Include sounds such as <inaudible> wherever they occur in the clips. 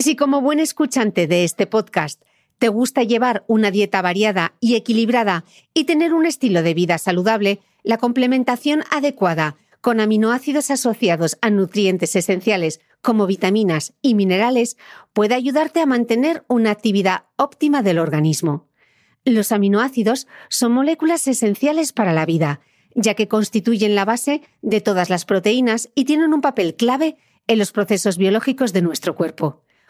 Si como buen escuchante de este podcast te gusta llevar una dieta variada y equilibrada y tener un estilo de vida saludable, la complementación adecuada con aminoácidos asociados a nutrientes esenciales como vitaminas y minerales puede ayudarte a mantener una actividad óptima del organismo. Los aminoácidos son moléculas esenciales para la vida, ya que constituyen la base de todas las proteínas y tienen un papel clave en los procesos biológicos de nuestro cuerpo.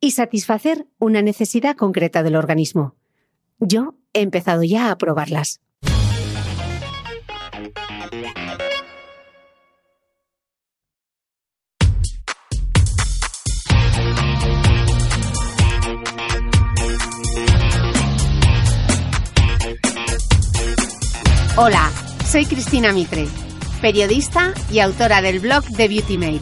y satisfacer una necesidad concreta del organismo. Yo he empezado ya a probarlas. Hola, soy Cristina Mitre, periodista y autora del blog de Beauty Mail.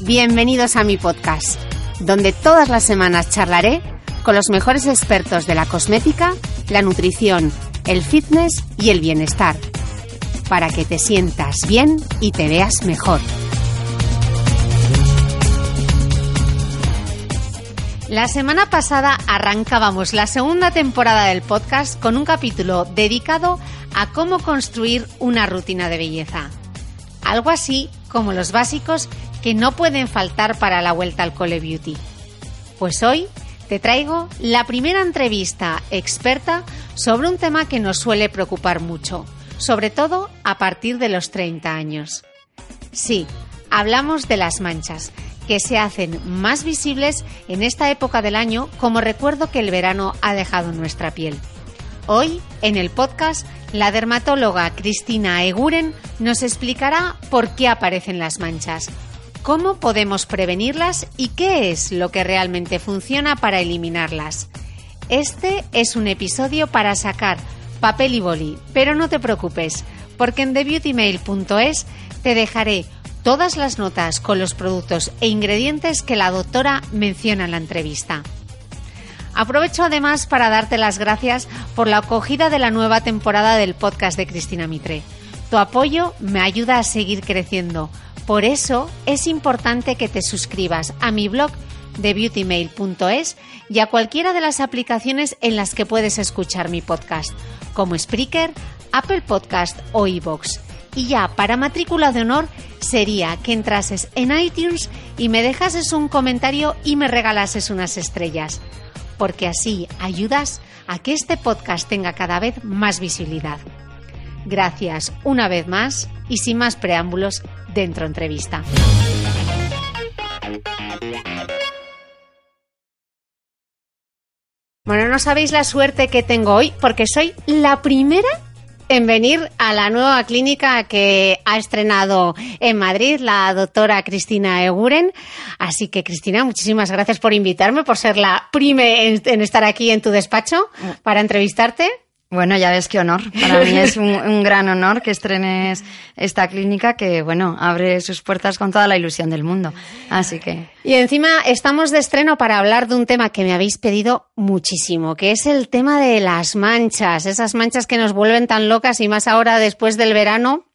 Bienvenidos a mi podcast, donde todas las semanas charlaré con los mejores expertos de la cosmética, la nutrición, el fitness y el bienestar, para que te sientas bien y te veas mejor. La semana pasada arrancábamos la segunda temporada del podcast con un capítulo dedicado a cómo construir una rutina de belleza. Algo así como los básicos que no pueden faltar para la vuelta al Cole Beauty. Pues hoy te traigo la primera entrevista experta sobre un tema que nos suele preocupar mucho, sobre todo a partir de los 30 años. Sí, hablamos de las manchas, que se hacen más visibles en esta época del año como recuerdo que el verano ha dejado nuestra piel. Hoy, en el podcast, la dermatóloga Cristina Eguren nos explicará por qué aparecen las manchas, cómo podemos prevenirlas y qué es lo que realmente funciona para eliminarlas. Este es un episodio para sacar papel y boli, pero no te preocupes, porque en thebeautymail.es te dejaré todas las notas con los productos e ingredientes que la doctora menciona en la entrevista. Aprovecho además para darte las gracias por la acogida de la nueva temporada del podcast de Cristina Mitre. Tu apoyo me ayuda a seguir creciendo. Por eso es importante que te suscribas a mi blog de beautymail.es y a cualquiera de las aplicaciones en las que puedes escuchar mi podcast, como Spreaker, Apple Podcast o iVoox. Y ya para matrícula de honor sería que entrases en iTunes y me dejases un comentario y me regalases unas estrellas, porque así ayudas a que este podcast tenga cada vez más visibilidad. Gracias una vez más y sin más preámbulos, dentro entrevista. Bueno, no sabéis la suerte que tengo hoy porque soy la primera en venir a la nueva clínica que ha estrenado en Madrid la doctora Cristina Eguren. Así que, Cristina, muchísimas gracias por invitarme, por ser la prime en, estar aquí en tu despacho para entrevistarte. Bueno, ya ves qué honor. Para mí es <laughs> un, gran honor que estrenes esta clínica que, bueno, abre sus puertas con toda la ilusión del mundo. Así que. Y encima estamos de estreno para hablar de un tema que me habéis pedido muchísimo, que es el tema de las manchas, esas manchas que nos vuelven tan locas y más ahora después del verano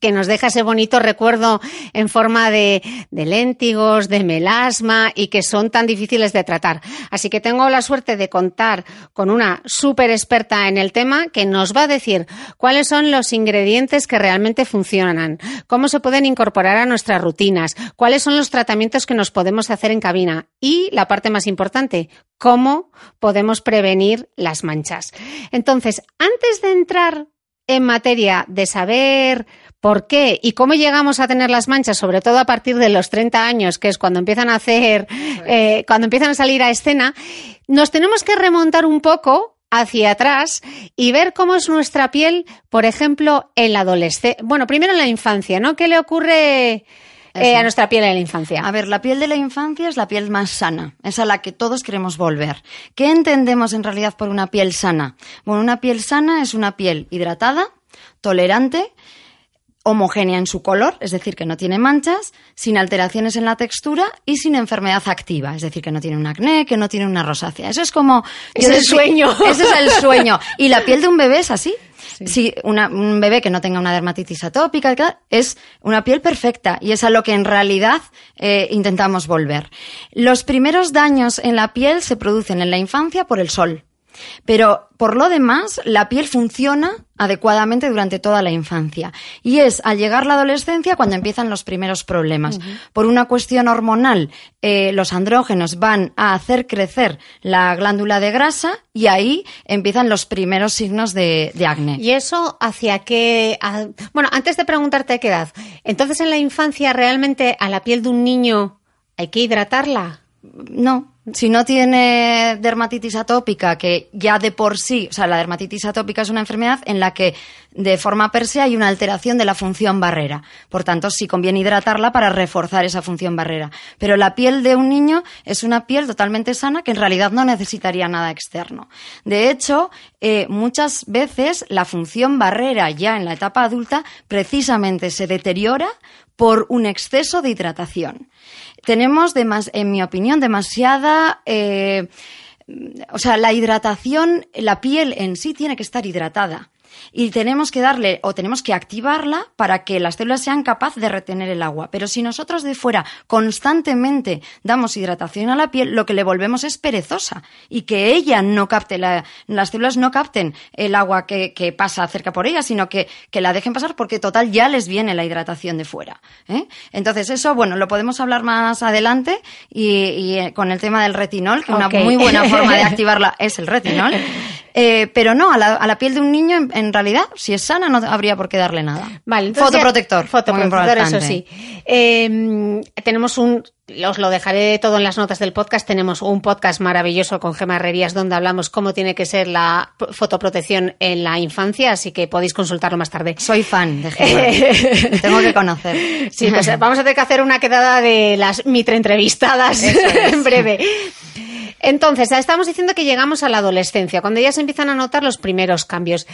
que nos deja ese bonito recuerdo en forma de, de, léntigos, de melasma y que son tan difíciles de tratar. Así que tengo la suerte de contar con una súper experta en el tema que nos va a decir cuáles son los ingredientes que realmente funcionan, cómo se pueden incorporar a nuestras rutinas, cuáles son los tratamientos que nos podemos hacer en cabina y, la parte más importante, cómo podemos prevenir las manchas. Entonces, antes de entrar en materia de saber ¿Por qué? ¿Y cómo llegamos a tener las manchas? Sobre todo a partir de los 30 años, que es cuando empiezan a hacer, eh, cuando empiezan a salir a escena. Nos tenemos que remontar un poco hacia atrás y ver cómo es nuestra piel, por ejemplo, en la adolescencia. Bueno, primero en la infancia, ¿no? ¿Qué le ocurre eh, a nuestra piel en la infancia. A ver, la piel de la infancia es la piel más sana, es a la que todos queremos volver. ¿Qué entendemos en realidad por una piel sana? Bueno, una piel sana es una piel hidratada, tolerante, homogénea en su color, es decir, que no tiene manchas, sin alteraciones en la textura y sin enfermedad activa, es decir, que no tiene un acné, que no tiene una rosácea. Eso es como... Es el sueño. <laughs> Ese es el sueño. Y la piel de un bebé es así. Si un bebé que no tenga una dermatitis atópica es una piel perfecta y es a lo que en realidad eh, intentamos volver. Los primeros daños en la piel se producen en la infancia por el sol. Pero por lo demás, la piel funciona adecuadamente durante toda la infancia. Y es al llegar la adolescencia cuando empiezan los primeros problemas. Por una cuestión hormonal, eh, los andrógenos van a hacer crecer la glándula de grasa y ahí empiezan los primeros signos de, acné. ¿Y eso hacia qué? bueno, antes de preguntarte qué edad, entonces en la infancia realmente a la piel de un niño hay que hidratarla. No, si no tiene dermatitis atópica, que ya de por sí, o sea, la dermatitis atópica es una enfermedad en la que de forma per se hay una alteración de la función barrera. Por tanto, sí conviene hidratarla para reforzar esa función barrera. Pero la piel de un niño es una piel totalmente sana que en realidad no necesitaría nada externo. De hecho, eh, muchas veces la función barrera ya en la etapa adulta precisamente se deteriora por un exceso de hidratación tenemos, en mi opinión, demasiada... Eh, o sea, la hidratación, la piel en sí tiene que estar hidratada y tenemos que darle o tenemos que activarla para que las células sean capaces de retener el agua. Pero si nosotros de fuera constantemente damos hidratación a la piel, lo que le volvemos es perezosa y que ella no capte, las células no capten el agua que, pasa cerca por ella, sino que, la dejen pasar porque total ya les viene la hidratación de fuera. ¿eh? Entonces eso, bueno, lo podemos hablar más adelante y, eh, con el tema del retinol, que una muy buena forma de <laughs> activarla es el retinol. Eh, pero no, a la, piel de un niño, en, realidad, si es sana, no habría por qué darle nada. Vale, fotoprotector. fotoprotector, eso sí. Em, tenemos un, os lo dejaré todo en las notas del podcast. Tenemos un podcast maravilloso con Gemma Herrerías donde hablamos cómo tiene que ser la fotoprotección en la infancia, así que podéis consultarlo más tarde. Soy fan de Gemma. <laughs> Tengo que conocer. Sí, pues vamos a tener que hacer una quedada de las mitre entrevistadas <laughs> en breve. Entonces, estamos diciendo que llegamos a la adolescencia, cuando ya se empiezan a notar los primeros cambios.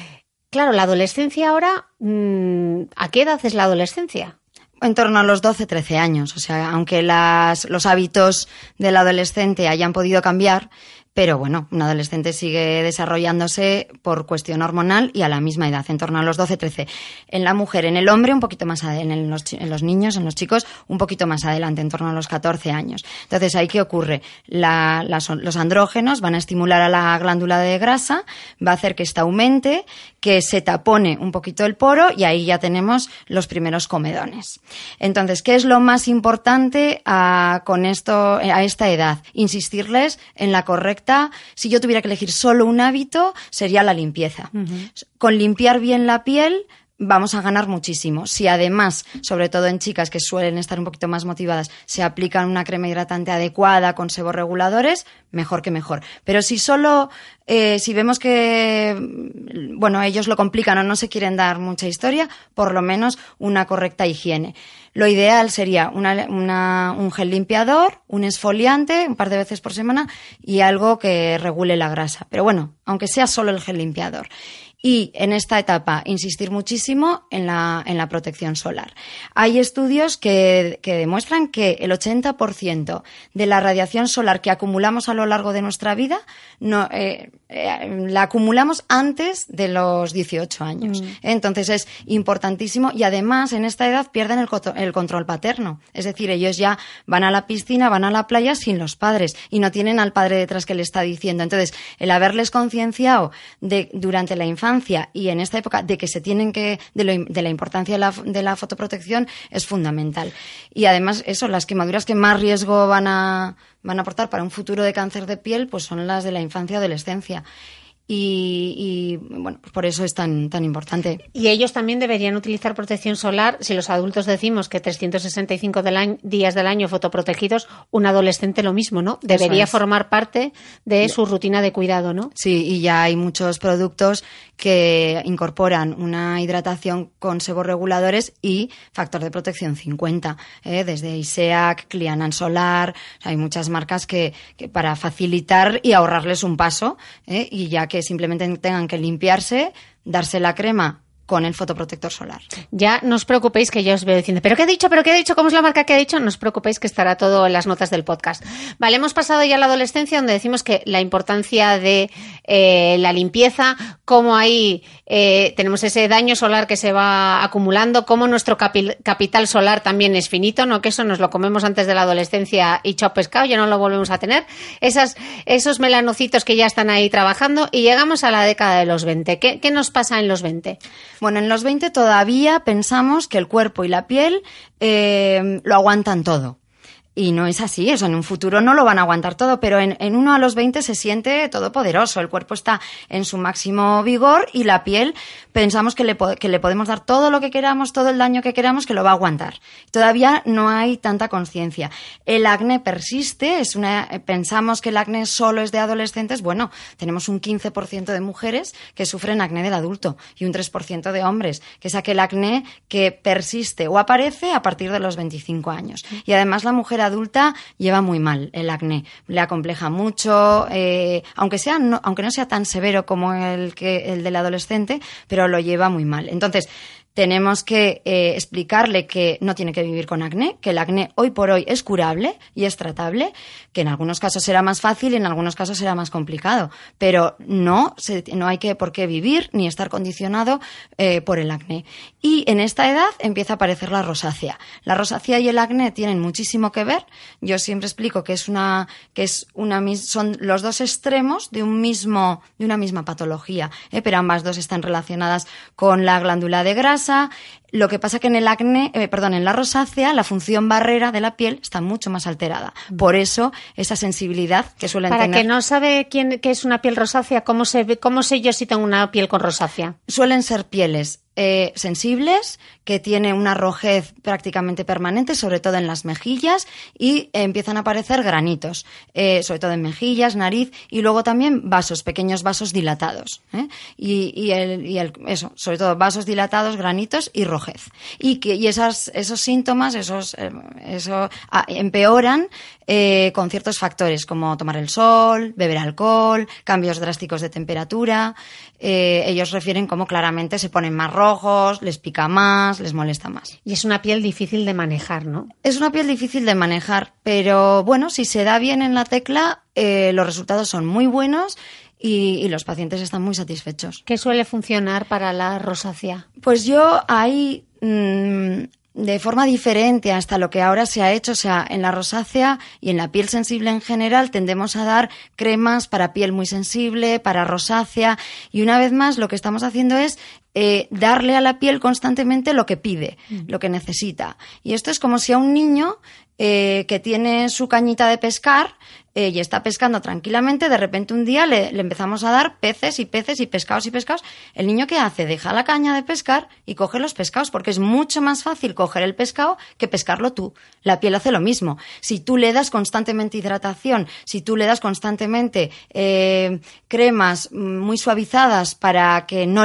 Claro, la adolescencia ahora, mm, ¿a qué edad es la adolescencia? En torno a los 12, 13 años. O sea, aunque los hábitos del adolescente hayan podido cambiar, pero bueno, un adolescente sigue desarrollándose por cuestión hormonal y a la misma edad, en torno a los 12-13. En la mujer, en el hombre, un poquito más adelante, en los, en los niños, en los chicos, un poquito más adelante, en torno a los 14 años. Entonces, ¿ahí qué ocurre? los andrógenos van a estimular a la glándula de grasa, va a hacer que ésta aumente, que se tapone un poquito el poro y ahí ya tenemos los primeros comedones. Entonces, ¿qué es lo más importante a, con esto, a esta edad? Insistirles en la correcta si yo tuviera que elegir solo un hábito, sería la limpieza. Con limpiar bien la piel, vamos a ganar muchísimo. Si además, sobre todo en chicas que suelen estar un poquito más motivadas, se aplican una crema hidratante adecuada con seborreguladores, mejor que mejor. Pero si solo, eh, si vemos que, bueno, ellos lo complican o no se quieren dar mucha historia, por lo menos una correcta higiene. Lo ideal sería un gel limpiador, un esfoliante un par de veces por semana y algo que regule la grasa. Pero bueno, aunque sea solo el gel limpiador y en esta etapa insistir muchísimo en la, en la protección solar. Hay estudios que, que demuestran que el 80% de la radiación solar que acumulamos a lo largo de nuestra vida no, eh, eh, la acumulamos antes de los 18 años. Mm. Entonces es importantísimo y además en esta edad pierden el, el control paterno. Es decir, ellos ya van a la piscina, van a la playa sin los padres y no tienen al padre detrás que le está diciendo. Entonces, el haberles concienciado de, durante la infancia y en esta época de que se tienen que, de, la importancia de la, de la, fotoprotección es fundamental. Y además, eso, las quemaduras que más riesgo van a, van a aportar para un futuro de cáncer de piel, pues son las de la infancia adolescencia. Y, bueno, pues por eso es tan, tan importante. Y ellos también deberían utilizar protección solar. Si los adultos decimos que 365 días del año fotoprotegidos, un adolescente lo mismo, ¿no? Debería formar parte de su rutina de cuidado, ¿no? Sí, y ya hay muchos productos que incorporan una hidratación con seborreguladores y factor de protección 50, ¿eh? desde ISEAC, Clianan Solar, hay muchas marcas que, que para facilitar y ahorrarles un paso, ¿eh? y ya que simplemente tengan que limpiarse, darse la crema con el fotoprotector solar. Ya no os preocupéis que yo os veo diciendo, ¿pero qué ha dicho? ¿Pero qué ha dicho? ¿Cómo es la marca que ha dicho? No os preocupéis que estará todo en las notas del podcast. Vale, hemos pasado ya a la adolescencia donde decimos que la importancia de eh, la limpieza, cómo ahí eh, tenemos ese daño solar que se va acumulando, cómo nuestro capital solar también es finito, no que eso nos lo comemos antes de la adolescencia y chao pescado, ya no lo volvemos a tener. Esas, esos melanocitos que ya están ahí trabajando y llegamos a la década de los 20. ¿Qué, nos pasa en los 20? Bueno, en los 20 todavía pensamos que el cuerpo y la piel eh, lo aguantan todo. Y no es así, eso en un futuro no lo van a aguantar todo, pero en, en, uno a los 20 se siente todopoderoso, el cuerpo está en su máximo vigor y la piel pensamos que le, que le podemos dar todo lo que queramos, todo el daño que queramos, que lo va a aguantar. Todavía no hay tanta conciencia. El acné persiste, es una, pensamos que el acné solo es de adolescentes, bueno, tenemos un 15% de mujeres que sufren acné del adulto y un 3% de hombres, que es aquel acné que persiste o aparece a partir de los 25 años. Y además la mujer adulta lleva muy mal el acné, le acompleja mucho, eh, aunque sea no, aunque no sea tan severo como el que el del adolescente, pero lo lleva muy mal. Entonces, tenemos que eh, explicarle que no tiene que vivir con acné, que el acné hoy por hoy es curable y es tratable, que en algunos casos será más fácil y en algunos casos será más complicado, pero no, no hay que por qué vivir ni estar condicionado eh, por el acné. Y en esta edad empieza a aparecer la rosácea. La rosácea y el acné tienen muchísimo que ver. Yo siempre explico que es una, que es una, son los dos extremos de un mismo, de una misma patología, ¿eh? pero ambas dos están relacionadas con la glándula de grasa casa, lo que pasa que en el acné, eh, perdón, en la rosácea, la función barrera de la piel está mucho más alterada. Por eso, esa sensibilidad que suelen tener. Para que no sabe quién qué es una piel rosácea, ¿cómo, se, ¿cómo sé yo si tengo una piel con rosácea? Suelen ser pieles eh, sensibles, que tiene una rojez prácticamente permanente, sobre todo en las mejillas, y empiezan a aparecer granitos, eh, sobre todo en mejillas, nariz, y luego también vasos, pequeños vasos dilatados. ¿eh? Y, el, y el, eso, sobre todo vasos dilatados, granitos y rojez. Y, que, y esas, esos síntomas, esos, eso, ah, empeoran con ciertos factores, como tomar el sol, beber alcohol, cambios drásticos de temperatura. ellos refieren cómo claramente se ponen más rojos, les pica más, les molesta más. Y es una piel difícil de manejar, ¿no? Es una piel difícil de manejar, pero bueno, si se da bien en la tecla, eh, los resultados son muy buenos y, los pacientes están muy satisfechos. ¿Qué suele funcionar para la rosácea? Pues yo hay mm, de forma diferente hasta lo que ahora se ha hecho, o sea, en la rosácea y en la piel sensible en general tendemos a dar cremas para piel muy sensible, para rosácea y una vez más lo que estamos haciendo es eh, darle a la piel constantemente lo que pide, mm. lo que necesita. Y esto es como si a un niño eh, que tiene su cañita de pescar eh, y está pescando tranquilamente, de repente un día le, empezamos a dar peces y peces y pescados y pescados. El niño que hace deja la caña de pescar y coge los pescados, porque es mucho más fácil coger el pescado que pescarlo tú. La piel hace lo mismo. Si tú le das constantemente hidratación, si tú le das constantemente eh, cremas muy suavizadas para que no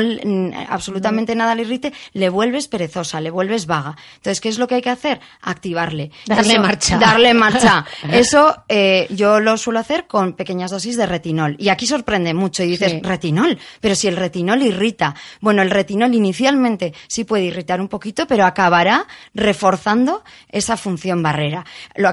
absolutamente nada le irrite, le vuelves perezosa, le vuelves vaga. Entonces, ¿qué es lo que hay que hacer? Activarle. Darle marcha. Darle marcha. <laughs> Eso eh, yo lo suelo hacer con pequeñas dosis de retinol. Y aquí sorprende mucho y dices, retinol, pero si el retinol irrita. Bueno, el retinol inicialmente sí puede irritar un poquito, pero acabará reforzando esa función barrera.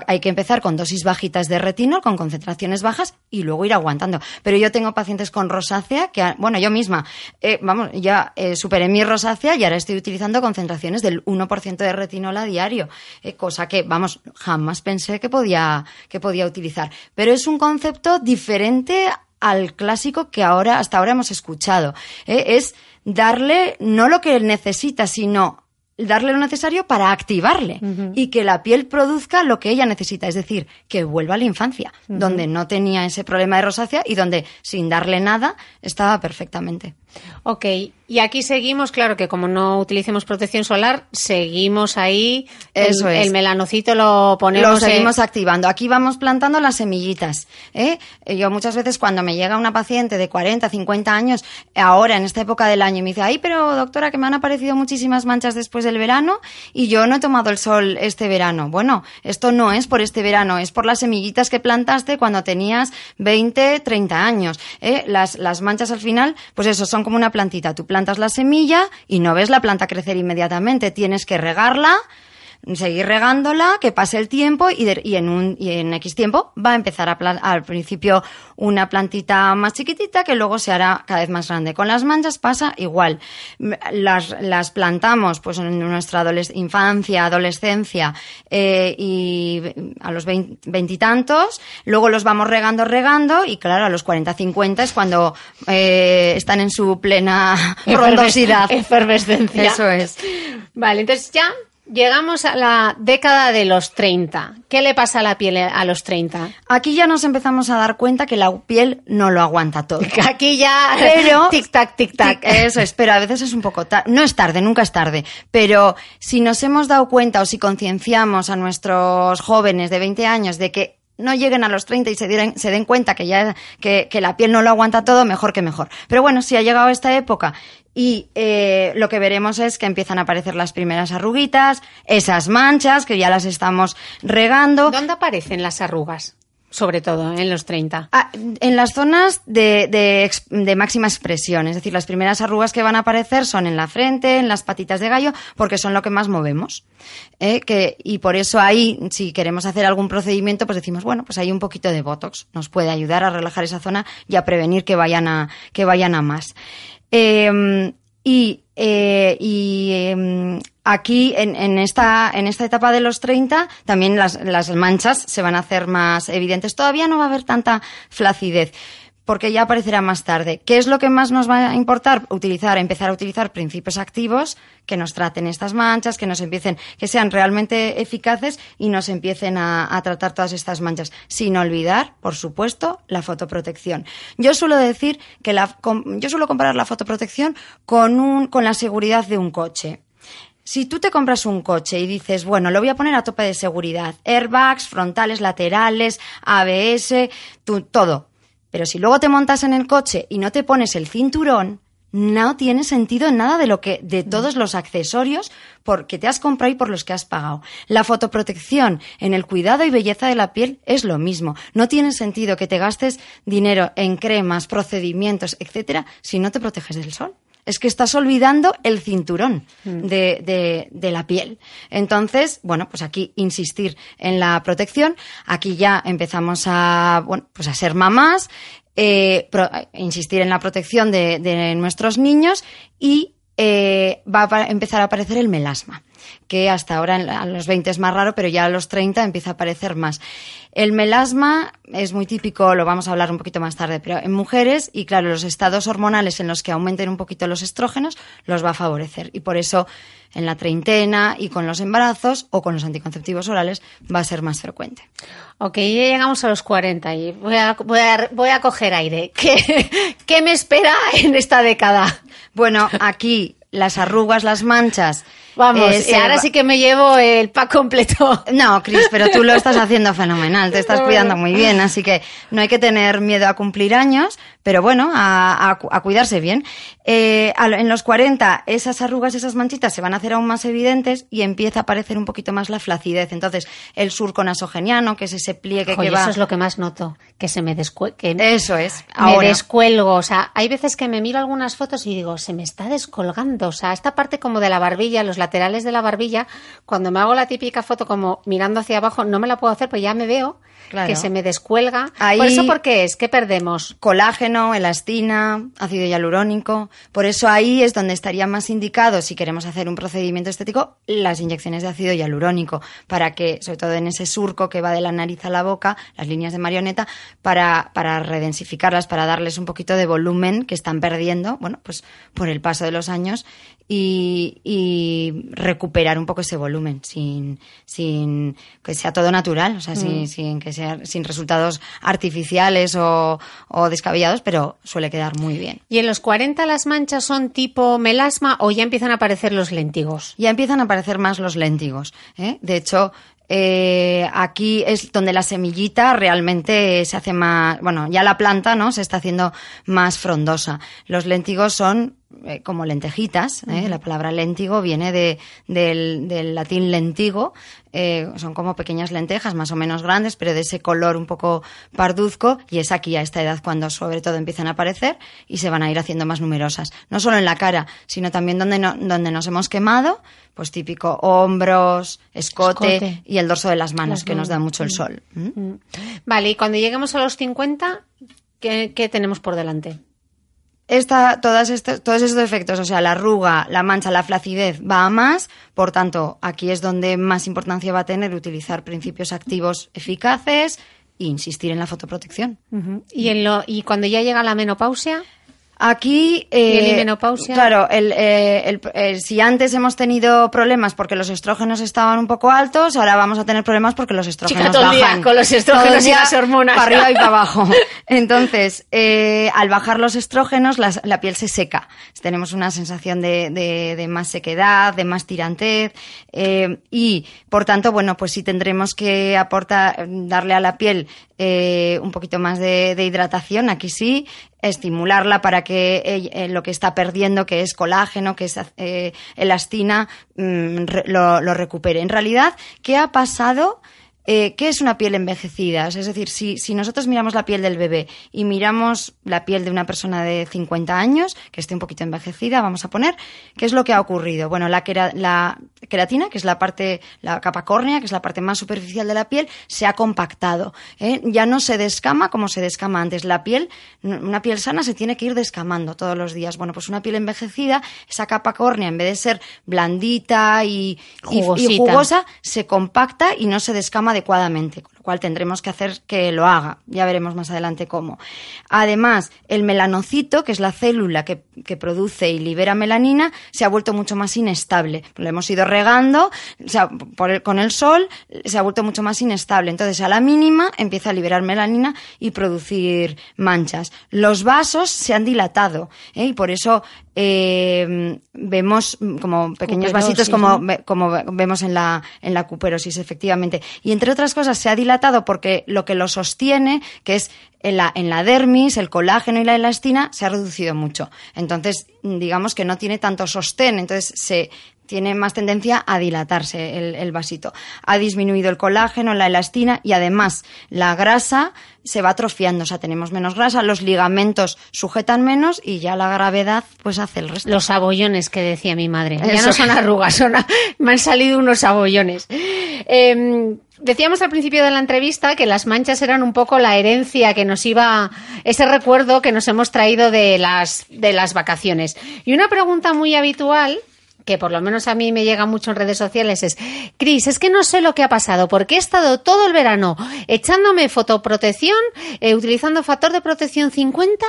hay que empezar con dosis bajitas de retinol, con concentraciones bajas y luego ir aguantando. Pero yo tengo pacientes con rosácea que, bueno, yo misma, eh, vamos, ya eh, superé mi rosácea y ahora estoy utilizando concentraciones del 1% de retinol a diario, eh, cosa que, vamos, jamás pensé que podía, que podía utilizar pero es un concepto diferente al clásico que ahora hasta ahora hemos escuchado. ¿eh? Es darle no lo que necesita, sino darle lo necesario para activarle y que la piel produzca lo que ella necesita, es decir, que vuelva a la infancia, donde no tenía ese problema de rosácea y donde sin darle nada estaba perfectamente. Ok, y aquí seguimos, claro que como no utilicemos protección solar, seguimos ahí. Eso el, es. el melanocito lo ponemos. Lo seguimos activando. Aquí vamos plantando las semillitas. ¿eh? Yo muchas veces cuando me llega una paciente de 40, 50 años, ahora en esta época del año, y me dice, ay, pero doctora, que me han aparecido muchísimas manchas después del verano y yo no he tomado el sol este verano. Bueno, esto no es por este verano, es por las semillitas que plantaste cuando tenías 20, 30 años. ¿eh? Las, las manchas al final, pues eso, son como una plantita. Tú plantas la semilla y no ves la planta crecer inmediatamente. Tienes que regarla, seguir regándola, que pase el tiempo y, de- y en un y en X tiempo va a empezar a al principio una plantita más chiquitita que luego se hará cada vez más grande. Con las manchas pasa igual. Las, las plantamos pues en nuestra adoles- infancia, adolescencia eh, y a los vein- veintitantos, luego los vamos regando, regando y claro, a los 40, 50 es cuando eh, están en su plena frondosidad. Efervescencia. Eso es. Vale, entonces ya llegamos a la década de los 30. ¿Qué le pasa a la piel a los 30? Aquí ya nos empezamos a dar cuenta que la piel no lo aguanta todo. <laughs> Aquí ya. Pero- <laughs> Tic-tac, tic-tac. Tic- Eso es, pero a veces es un poco tarde. No es tarde, nunca es tarde. Pero si nos hemos dado cuenta o si concienciamos a nuestros jóvenes de 20 años de que no lleguen a los 30 y se, se den cuenta que ya que, que la piel no lo aguanta todo, mejor que mejor. Pero bueno, si ha llegado esta época y eh, lo que veremos es que empiezan a aparecer las primeras arruguitas, esas manchas que ya las estamos regando. ¿Dónde aparecen las arrugas? Sobre todo en los 30. Ah, en las zonas de, de de máxima expresión, es decir, las primeras arrugas que van a aparecer son en la frente, en las patitas de gallo, porque son lo que más movemos. ¿eh? Que, y por eso ahí, si queremos hacer algún procedimiento, pues decimos, bueno, pues hay un poquito de Botox, nos puede ayudar a relajar esa zona y a prevenir que vayan a, que vayan a más. Eh, y eh, y eh, aquí, en, en, esta, en esta etapa de los 30, también las, las manchas se van a hacer más evidentes. Todavía no va a haber tanta flacidez porque ya aparecerá más tarde. ¿Qué es lo que más nos va a importar? Utilizar, empezar a utilizar principios activos que nos traten estas manchas, que nos empiecen, que sean realmente eficaces y nos empiecen a, tratar todas estas manchas. Sin olvidar, por supuesto, la fotoprotección. Yo suelo decir que la, yo suelo comparar la fotoprotección con un, con la seguridad de un coche. Si tú te compras un coche y dices, bueno, lo voy a poner a tope de seguridad, airbags, frontales, laterales, ABS, todo. Pero si luego te montas en el coche y no te pones el cinturón, no tiene sentido en nada de lo que, de todos los accesorios porque te has comprado y por los que has pagado. La fotoprotección en el cuidado y belleza de la piel es lo mismo. No tiene sentido que te gastes dinero en cremas, procedimientos, etcétera, si no te proteges del sol es que estás olvidando el cinturón de, de, de, la piel. Entonces, bueno, pues aquí insistir en la protección. Aquí ya empezamos a, bueno, pues a ser mamás, eh, pro, insistir en la protección de, de nuestros niños y eh, va a empezar a aparecer el melasma, que hasta ahora a los 20 es más raro, pero ya a los 30 empieza a aparecer más. El melasma es muy típico, lo vamos a hablar un poquito más tarde, pero en mujeres, y claro, los estados hormonales en los que aumenten un poquito los estrógenos los va a favorecer. Y por eso en la treintena y con los embarazos o con los anticonceptivos orales va a ser más frecuente. Ok, ya llegamos a los 40 y voy a, voy a, voy a coger aire. <laughs> ¿Qué, ¿Qué me espera en esta década? Bueno, aquí las arrugas, las manchas. Vamos, eh, ahora sí que me llevo el pack completo. <laughs> No, Cris, pero tú lo estás haciendo fenomenal, te estás cuidando muy bien, así que no hay que tener miedo a cumplir años, pero bueno, a, a, a cuidarse bien. Eh, en los 40, esas arrugas, esas manchitas se van a hacer aún más evidentes y empieza a aparecer un poquito más la flacidez. Entonces, el surco nasogeniano, que es ese pliegue Oye, que va... Eso es lo que más noto, que se me descuelga. Eso es. Ahora. Me descuelgo, o sea, hay veces que me miro algunas fotos y digo, se me está descolgando, o sea, esta parte como de la barbilla, los laterales de la barbilla, cuando me hago la típica foto como mirando hacia abajo, no me la puedo hacer, pues ya me veo claro. que se me descuelga. Ahí ¿Por eso por qué es? ¿Qué perdemos? Colágeno, elastina, ácido hialurónico. Por eso ahí es donde estaría más indicado, si queremos hacer un procedimiento estético, las inyecciones de ácido hialurónico, para que, sobre todo en ese surco que va de la nariz a la boca, las líneas de marioneta, para, para redensificarlas, para darles un poquito de volumen que están perdiendo, bueno, pues por el paso de los años y, recuperar un poco ese volumen sin, sin que sea todo natural, o sea, sin, sin, que sea, sin resultados artificiales o, o descabellados, pero suele quedar muy bien. ¿Y en los 40 las manchas son tipo melasma o ya empiezan a aparecer los léntigos? Ya empiezan a aparecer más los léntigos. ¿eh? De hecho, eh, aquí es donde la semillita realmente se hace más, bueno, ya la planta, ¿no? Se está haciendo más frondosa. Los léntigos son eh, como lentejitas, ¿eh? la palabra léntigo viene de, del, del latín lentigo, eh, son como pequeñas lentejas más o menos grandes, pero de ese color un poco parduzco, y es aquí a esta edad cuando sobre todo empiezan a aparecer y se van a ir haciendo más numerosas. No solo en la cara, sino también donde, no, donde nos hemos quemado, pues típico hombros, escote, Escote. y el dorso de las manos, Las que nos da mucho el sol. ¿Mm? Mm. Vale, y cuando lleguemos a los 50, ¿qué, qué tenemos por delante? Esta, todas estos, todos estos efectos, o sea, la arruga, la mancha, la flacidez, va a más. Por tanto, aquí es donde más importancia va a tener utilizar principios activos eficaces e insistir en la fotoprotección. ¿Y, en lo, y cuando ya llega la menopausia? Aquí, ¿Piel y eh, menopausia? claro, el, eh, el- eh, si antes hemos tenido problemas porque los estrógenos estaban un poco altos, ahora vamos a tener problemas porque los estrógenos Chica, todo el día bajan. con los estrógenos el y las hormonas. Para arriba y para <laughs> abajo. Entonces, eh, al bajar los estrógenos, la, piel se seca. Tenemos una sensación de, de- de más sequedad, de más tirantez, eh, y por tanto, bueno, pues sí tendremos que aportar, darle a la piel eh, un poquito más de, de hidratación, aquí sí, estimularla para que eh, lo que está perdiendo, que es colágeno, que es eh, elastina, mm, lo recupere. En realidad, ¿qué ha pasado? Eh, ¿Qué es una piel envejecida? Es decir, si, si nosotros miramos la piel del bebé y miramos la piel de una persona de 50 años, que esté un poquito envejecida, vamos a poner, ¿qué es lo que ha ocurrido? Bueno, la, quera- la queratina, que es la parte, la capa córnea, que es la parte más superficial de la piel, se ha compactado. ¿eh? Ya no se descama como se descama antes. La piel, una piel sana se tiene que ir descamando todos los días. Bueno, pues una piel envejecida, esa capa córnea, en vez de ser blandita y, y- y jugosa, se compacta y no se descama adecuadamente, lo cual tendremos que hacer que lo haga. Ya veremos más adelante cómo. Además, el melanocito, que es la célula que, que produce y libera melanina, se ha vuelto mucho más inestable. Lo hemos ido regando o sea, por el- con el sol, se ha vuelto mucho más inestable. Entonces, a la mínima empieza a liberar melanina y producir manchas. Los vasos se han dilatado ¿eh? y por eso eh, vemos como pequeños vasitos como como ve- vemos en la, en la cuperosis, efectivamente. Y entre otras cosas se ha dilatado porque lo que lo sostiene, que es en la, en la dermis, el colágeno y la elastina, se ha reducido mucho. Entonces, digamos que no tiene tanto sostén, entonces se tiene más tendencia a dilatarse el, el vasito. Ha disminuido el colágeno, la elastina y además la grasa se va atrofiando, o sea, tenemos menos grasa, los ligamentos sujetan menos y ya la gravedad pues hace el resto. Los abollones que decía mi madre. Ya no son arrugas, son a- me han salido unos abollones. Eh, decíamos al principio de la entrevista que las manchas eran un poco la herencia que nos iba, ese recuerdo que nos hemos traído de las, de las vacaciones. Y una pregunta muy habitual que por lo menos a mí me llega mucho en redes sociales es, Cris, es que no sé lo que ha pasado, porque he estado todo el verano echándome fotoprotección, eh, utilizando factor de protección 50,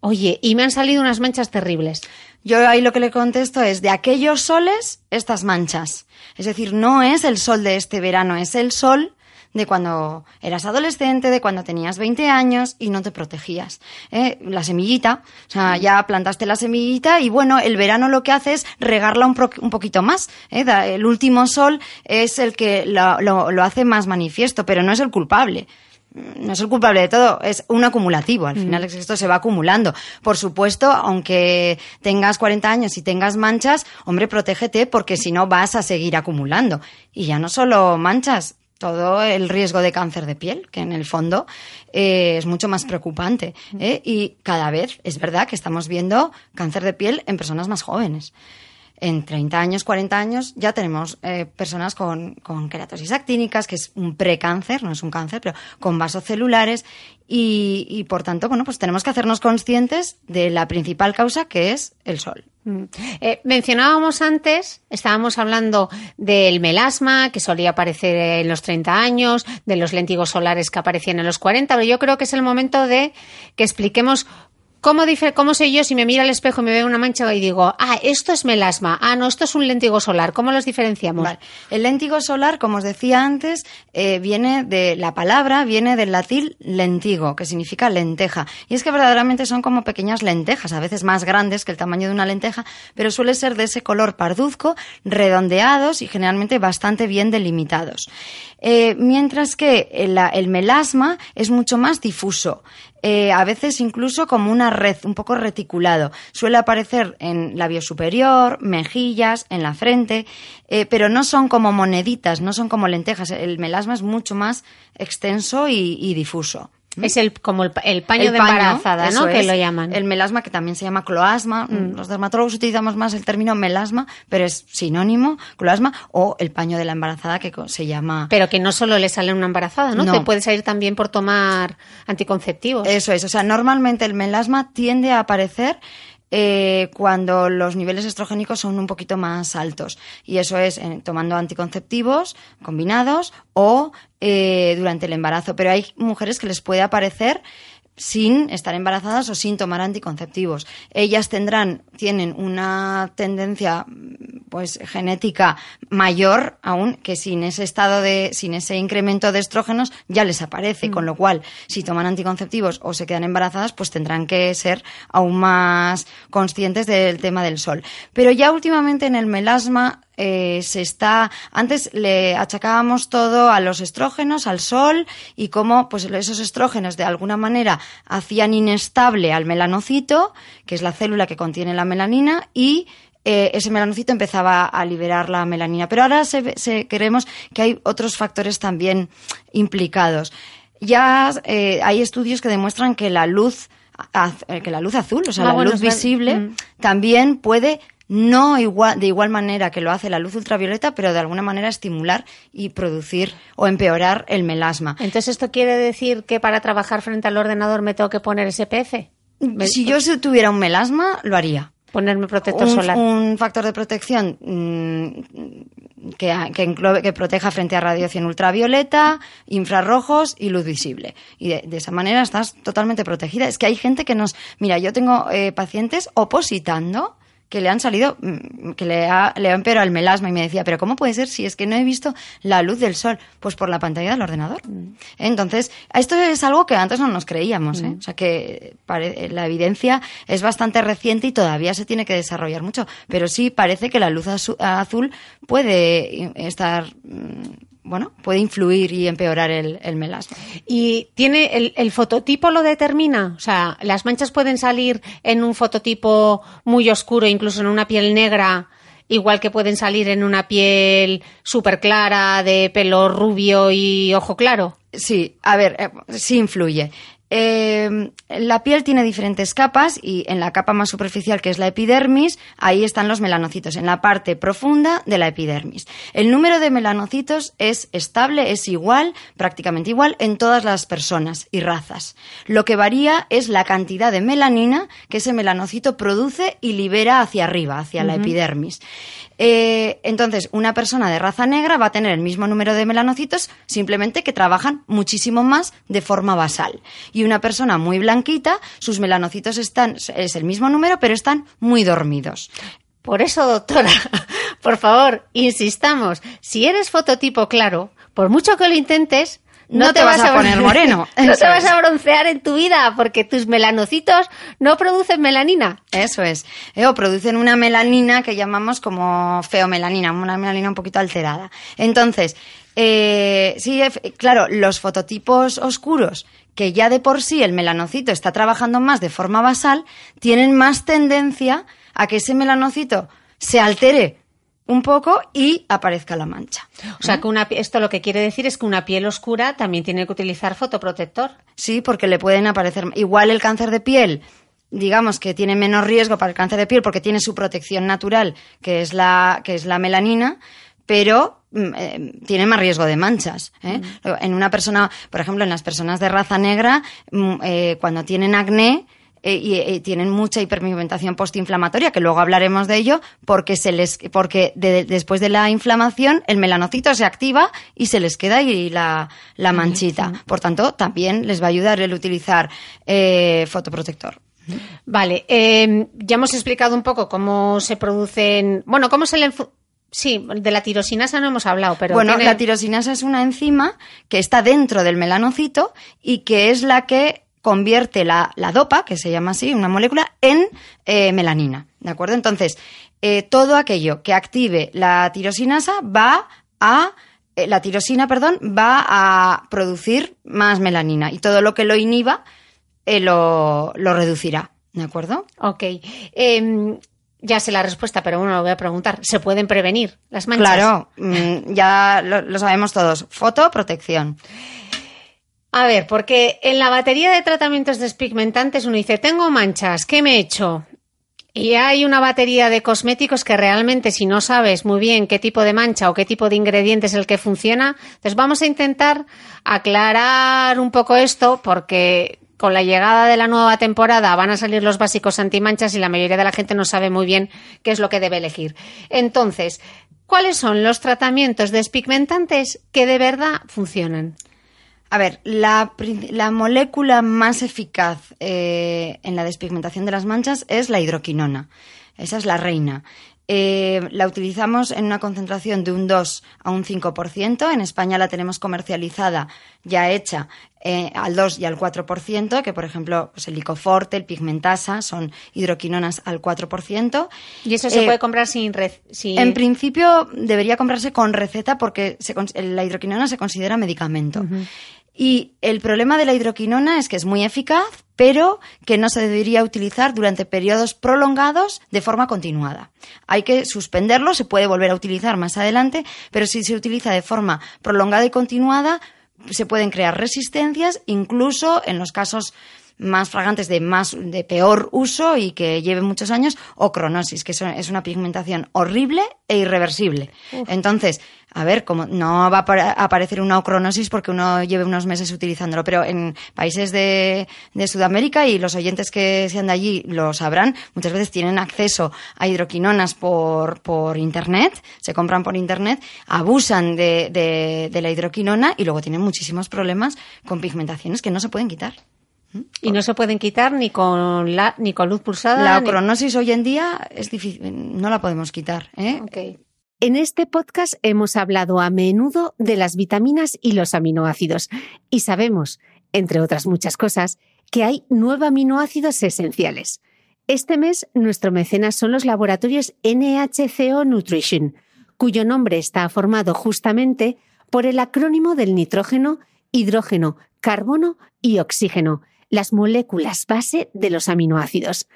oye, y me han salido unas manchas terribles. Yo ahí lo que le contesto es de aquellos soles, estas manchas. Es decir, no es el sol de este verano, es el sol de cuando eras adolescente, de cuando tenías 20 años y no te protegías. ¿eh? La semillita, o sea, ya plantaste la semillita y bueno, el verano lo que hace es regarla un, pro- un poquito más. ¿eh? El último sol es el que lo, lo- lo hace más manifiesto, pero no es el culpable no es el culpable de todo, es un acumulativo. Al final es que esto se va acumulando. Por supuesto, aunque tengas 40 años y tengas manchas, hombre, protégete porque si no vas a seguir acumulando. Y ya no solo manchas, todo el riesgo de cáncer de piel, que en el fondo eh, es mucho más preocupante. ¿eh? Y cada vez es verdad que estamos viendo cáncer de piel en personas más jóvenes en 30 años, 40 años, ya tenemos eh, personas con, con queratosis actínicas, que es un precáncer, no es un cáncer, pero con vasos celulares. Y, y por tanto, bueno, pues tenemos que hacernos conscientes de la principal causa que es el sol. Mm. Eh, mencionábamos antes, estábamos hablando del melasma, que solía aparecer en los 30 años, de los léntigos solares que aparecían en los 40, pero yo creo que es el momento de que expliquemos ¿Cómo, ¿Cómo sé yo si me mira al espejo y me veo una mancha y digo, ah, esto es melasma, ah, no, esto es un léntigo solar? ¿Cómo los diferenciamos? El léntigo solar, como os decía antes, eh, viene de la palabra, viene del latín lentigo, que significa lenteja. Y es que verdaderamente son como pequeñas lentejas, a veces más grandes que el tamaño de una lenteja, pero suele ser de ese color parduzco, redondeados y generalmente bastante bien delimitados. Eh, mientras que el, melasma es mucho más difuso. Eh, a veces incluso como una red, un poco reticulado. Suele aparecer en labio superior, mejillas, en la frente, eh, pero no son como moneditas, no son como lentejas. El melasma es mucho más extenso y difuso. ¿Mm? Es el, como el, paño de embarazada, ¿no? Que lo llaman. El melasma, que también se llama cloasma. Mm. Los dermatólogos utilizamos más el término melasma, pero es sinónimo, cloasma, o el paño de la embarazada, que se llama. Pero que no solo le sale una embarazada, ¿no? Te puede salir también por tomar anticonceptivos. Eso es. O sea, normalmente el melasma tiende a aparecer eh, cuando los niveles estrogénicos son un poquito más altos. Y eso es tomando anticonceptivos combinados o eh, durante el embarazo. Pero hay mujeres que les puede aparecer sin estar embarazadas o sin tomar anticonceptivos. Ellas tendrán, tienen una tendencia pues genética mayor aún que sin ese estado de, sin ese incremento de estrógenos ya les aparece, mm. con lo cual si toman anticonceptivos o se quedan embarazadas, pues tendrán que ser aún más conscientes del tema del sol. Pero ya últimamente en el melasma eh, se está antes le achacábamos todo a los estrógenos, al sol y cómo pues esos estrógenos de alguna manera hacían inestable al melanocito, que es la célula que contiene la melanina y eh, ese melanocito empezaba a liberar la melanina. Pero ahora se, se, creemos que hay otros factores también implicados. Ya eh, hay estudios que demuestran que la luz que la luz azul, o sea, ah, la luz visible, mm. también puede no igual, de igual manera que lo hace la luz ultravioleta, pero de alguna manera estimular y producir o empeorar el melasma. Entonces, ¿esto quiere decir que para trabajar frente al ordenador me tengo que poner SPF? Si yo tuviera un melasma, lo haría. Ponerme protector solar. Un factor de protección mm, que, que, proteja frente a radiación ultravioleta, infrarrojos y luz visible. Y de, esa manera estás totalmente protegida. Es que hay gente que nos... Mira, yo tengo eh, pacientes opositando que le han salido, mm, que le ha, le ha empeorado el melasma y me decía, pero ¿cómo puede ser si es que no he visto la luz del sol? Pues por la pantalla del ordenador. Mm. Entonces, esto es algo que antes no nos creíamos, ¿eh? Mm. O sea que la evidencia es bastante reciente y todavía se tiene que desarrollar mucho, pero sí parece que la luz azul puede estar bueno, puede influir y empeorar el, melasma. ¿Y tiene el, el, fototipo lo determina? O sea, las manchas pueden salir en un fototipo muy oscuro, incluso en una piel negra, igual que pueden salir en una piel súper clara, de pelo rubio y ojo claro. Sí, a ver, eh, sí influye. Eh, la piel tiene diferentes capas y en la capa más superficial, que es la epidermis, ahí están los melanocitos, en la parte profunda de la epidermis. El número de melanocitos es estable, es igual, prácticamente igual, en todas las personas y razas. Lo que varía es la cantidad de melanina que ese melanocito produce y libera hacia arriba, hacia la epidermis. Eh, entonces, una persona de raza negra va a tener el mismo número de melanocitos, simplemente que trabajan muchísimo más de forma basal. Y una persona muy blanquita, sus melanocitos están, es el mismo número, pero están muy dormidos. Por eso, doctora, <laughs> por favor, insistamos, si eres fototipo claro, por mucho que lo intentes, no, te, vas, a poner moreno. <laughs> no te vas a broncear en tu vida porque tus melanocitos no producen melanina. Eso es. Eh, o producen una melanina que llamamos como feomelanina, una melanina un poquito alterada. Entonces, eh, sí, claro, los fototipos oscuros que ya de por sí el melanocito está trabajando más de forma basal, tienen más tendencia a que ese melanocito se altere un poco y aparezca la mancha. O sea, que una, esto lo que quiere decir es que una piel oscura también tiene que utilizar fotoprotector. Sí, porque le pueden aparecer. Igual el cáncer de piel, digamos que tiene menos riesgo para el cáncer de piel porque tiene su protección natural, que es la, que es la melanina, pero mm, eh, tiene más riesgo de manchas. ¿eh? Mm. En una persona, por ejemplo, en las personas de raza negra, mm, eh, cuando tienen acné, eh, y, eh, tienen mucha hiperpigmentación postinflamatoria, que luego hablaremos de ello, porque se les, porque después de la inflamación el melanocito se activa y se les queda ahí la, la manchita. Por tanto, también les va a ayudar el utilizar eh, fotoprotector. Vale, eh, ya hemos explicado un poco cómo se producen, bueno, cómo se le... Sí, de la tirosinasa no hemos hablado, pero... Bueno, tiene- la tirosinasa es una enzima que está dentro del melanocito y que es la que convierte la, la dopa, que se llama así, una molécula, en eh, melanina. ¿De acuerdo? Entonces, eh, todo aquello que active la tirosinasa va a. eh, la tirosina, perdón, va a producir más melanina y todo lo que lo inhiba eh, lo, lo reducirá. ¿De acuerdo? Ok. Eh, ya sé la respuesta, pero bueno, lo voy a preguntar. ¿Se pueden prevenir las manchas? Claro, mm, ya lo, lo sabemos todos. Foto, protección. A ver, porque en la batería de tratamientos despigmentantes uno dice, tengo manchas, ¿qué me he hecho? Y hay una batería de cosméticos que realmente si no sabes muy bien qué tipo de mancha o qué tipo de ingrediente es el que funciona, entonces vamos a intentar aclarar un poco esto porque con la llegada de la nueva temporada van a salir los básicos antimanchas y la mayoría de la gente no sabe muy bien qué es lo que debe elegir. Entonces, ¿cuáles son los tratamientos despigmentantes que de verdad funcionan? A ver, la, la molécula más eficaz eh, en la despigmentación de las manchas es la hidroquinona. Esa es la reina. Eh, la utilizamos en una concentración de un 2 a un 5%. En España la tenemos comercializada ya hecha eh, al 2 y al 4%, que por ejemplo pues el licoforte, el pigmentasa son hidroquinonas al 4%. Y eso se Eh, puede comprar sin, sin- En principio debería comprarse con receta porque se la hidroquinona se considera medicamento. Y el problema de la hidroquinona es que es muy eficaz, pero que no se debería utilizar durante periodos prolongados de forma continuada. Hay que suspenderlo, se puede volver a utilizar más adelante, pero si se utiliza de forma prolongada y continuada, se pueden crear resistencias, incluso en los casos más fragantes de más de peor uso y que lleven muchos años o cronosis que es una pigmentación horrible e irreversible. Entonces a ver como no va a apare- aparecer una ocronosis porque uno lleve unos meses utilizándolo pero en países de, de Sudamérica y los oyentes que sean de allí lo sabrán muchas veces tienen acceso a hidroquinonas por, por internet se compran por internet abusan de, de- de la hidroquinona y luego tienen muchísimos problemas con pigmentaciones que no se pueden quitar y no se pueden quitar ni con la ni con luz pulsada. La ni- ocronosis hoy en día es difícil, no la podemos quitar. ¿eh? Ok. En este podcast hemos hablado a menudo de las vitaminas y los aminoácidos y sabemos, entre otras muchas cosas, que hay nueve aminoácidos esenciales. Este mes nuestro mecenas son los laboratorios NHCO Nutrition, cuyo nombre está formado justamente por el acrónimo del nitrógeno, hidrógeno, carbono y oxígeno, las moléculas base de los aminoácidos.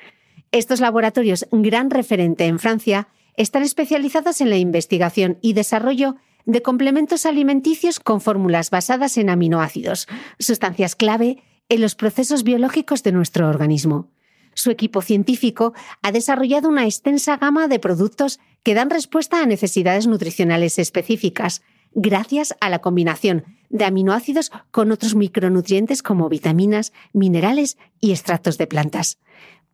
Estos laboratorios, gran referente en Francia, están especializados en la investigación y desarrollo de complementos alimenticios con fórmulas basadas en aminoácidos, sustancias clave en los procesos biológicos de nuestro organismo. Su equipo científico ha desarrollado una extensa gama de productos que dan respuesta a necesidades nutricionales específicas, gracias a la combinación de aminoácidos con otros micronutrientes como vitaminas, minerales y extractos de plantas.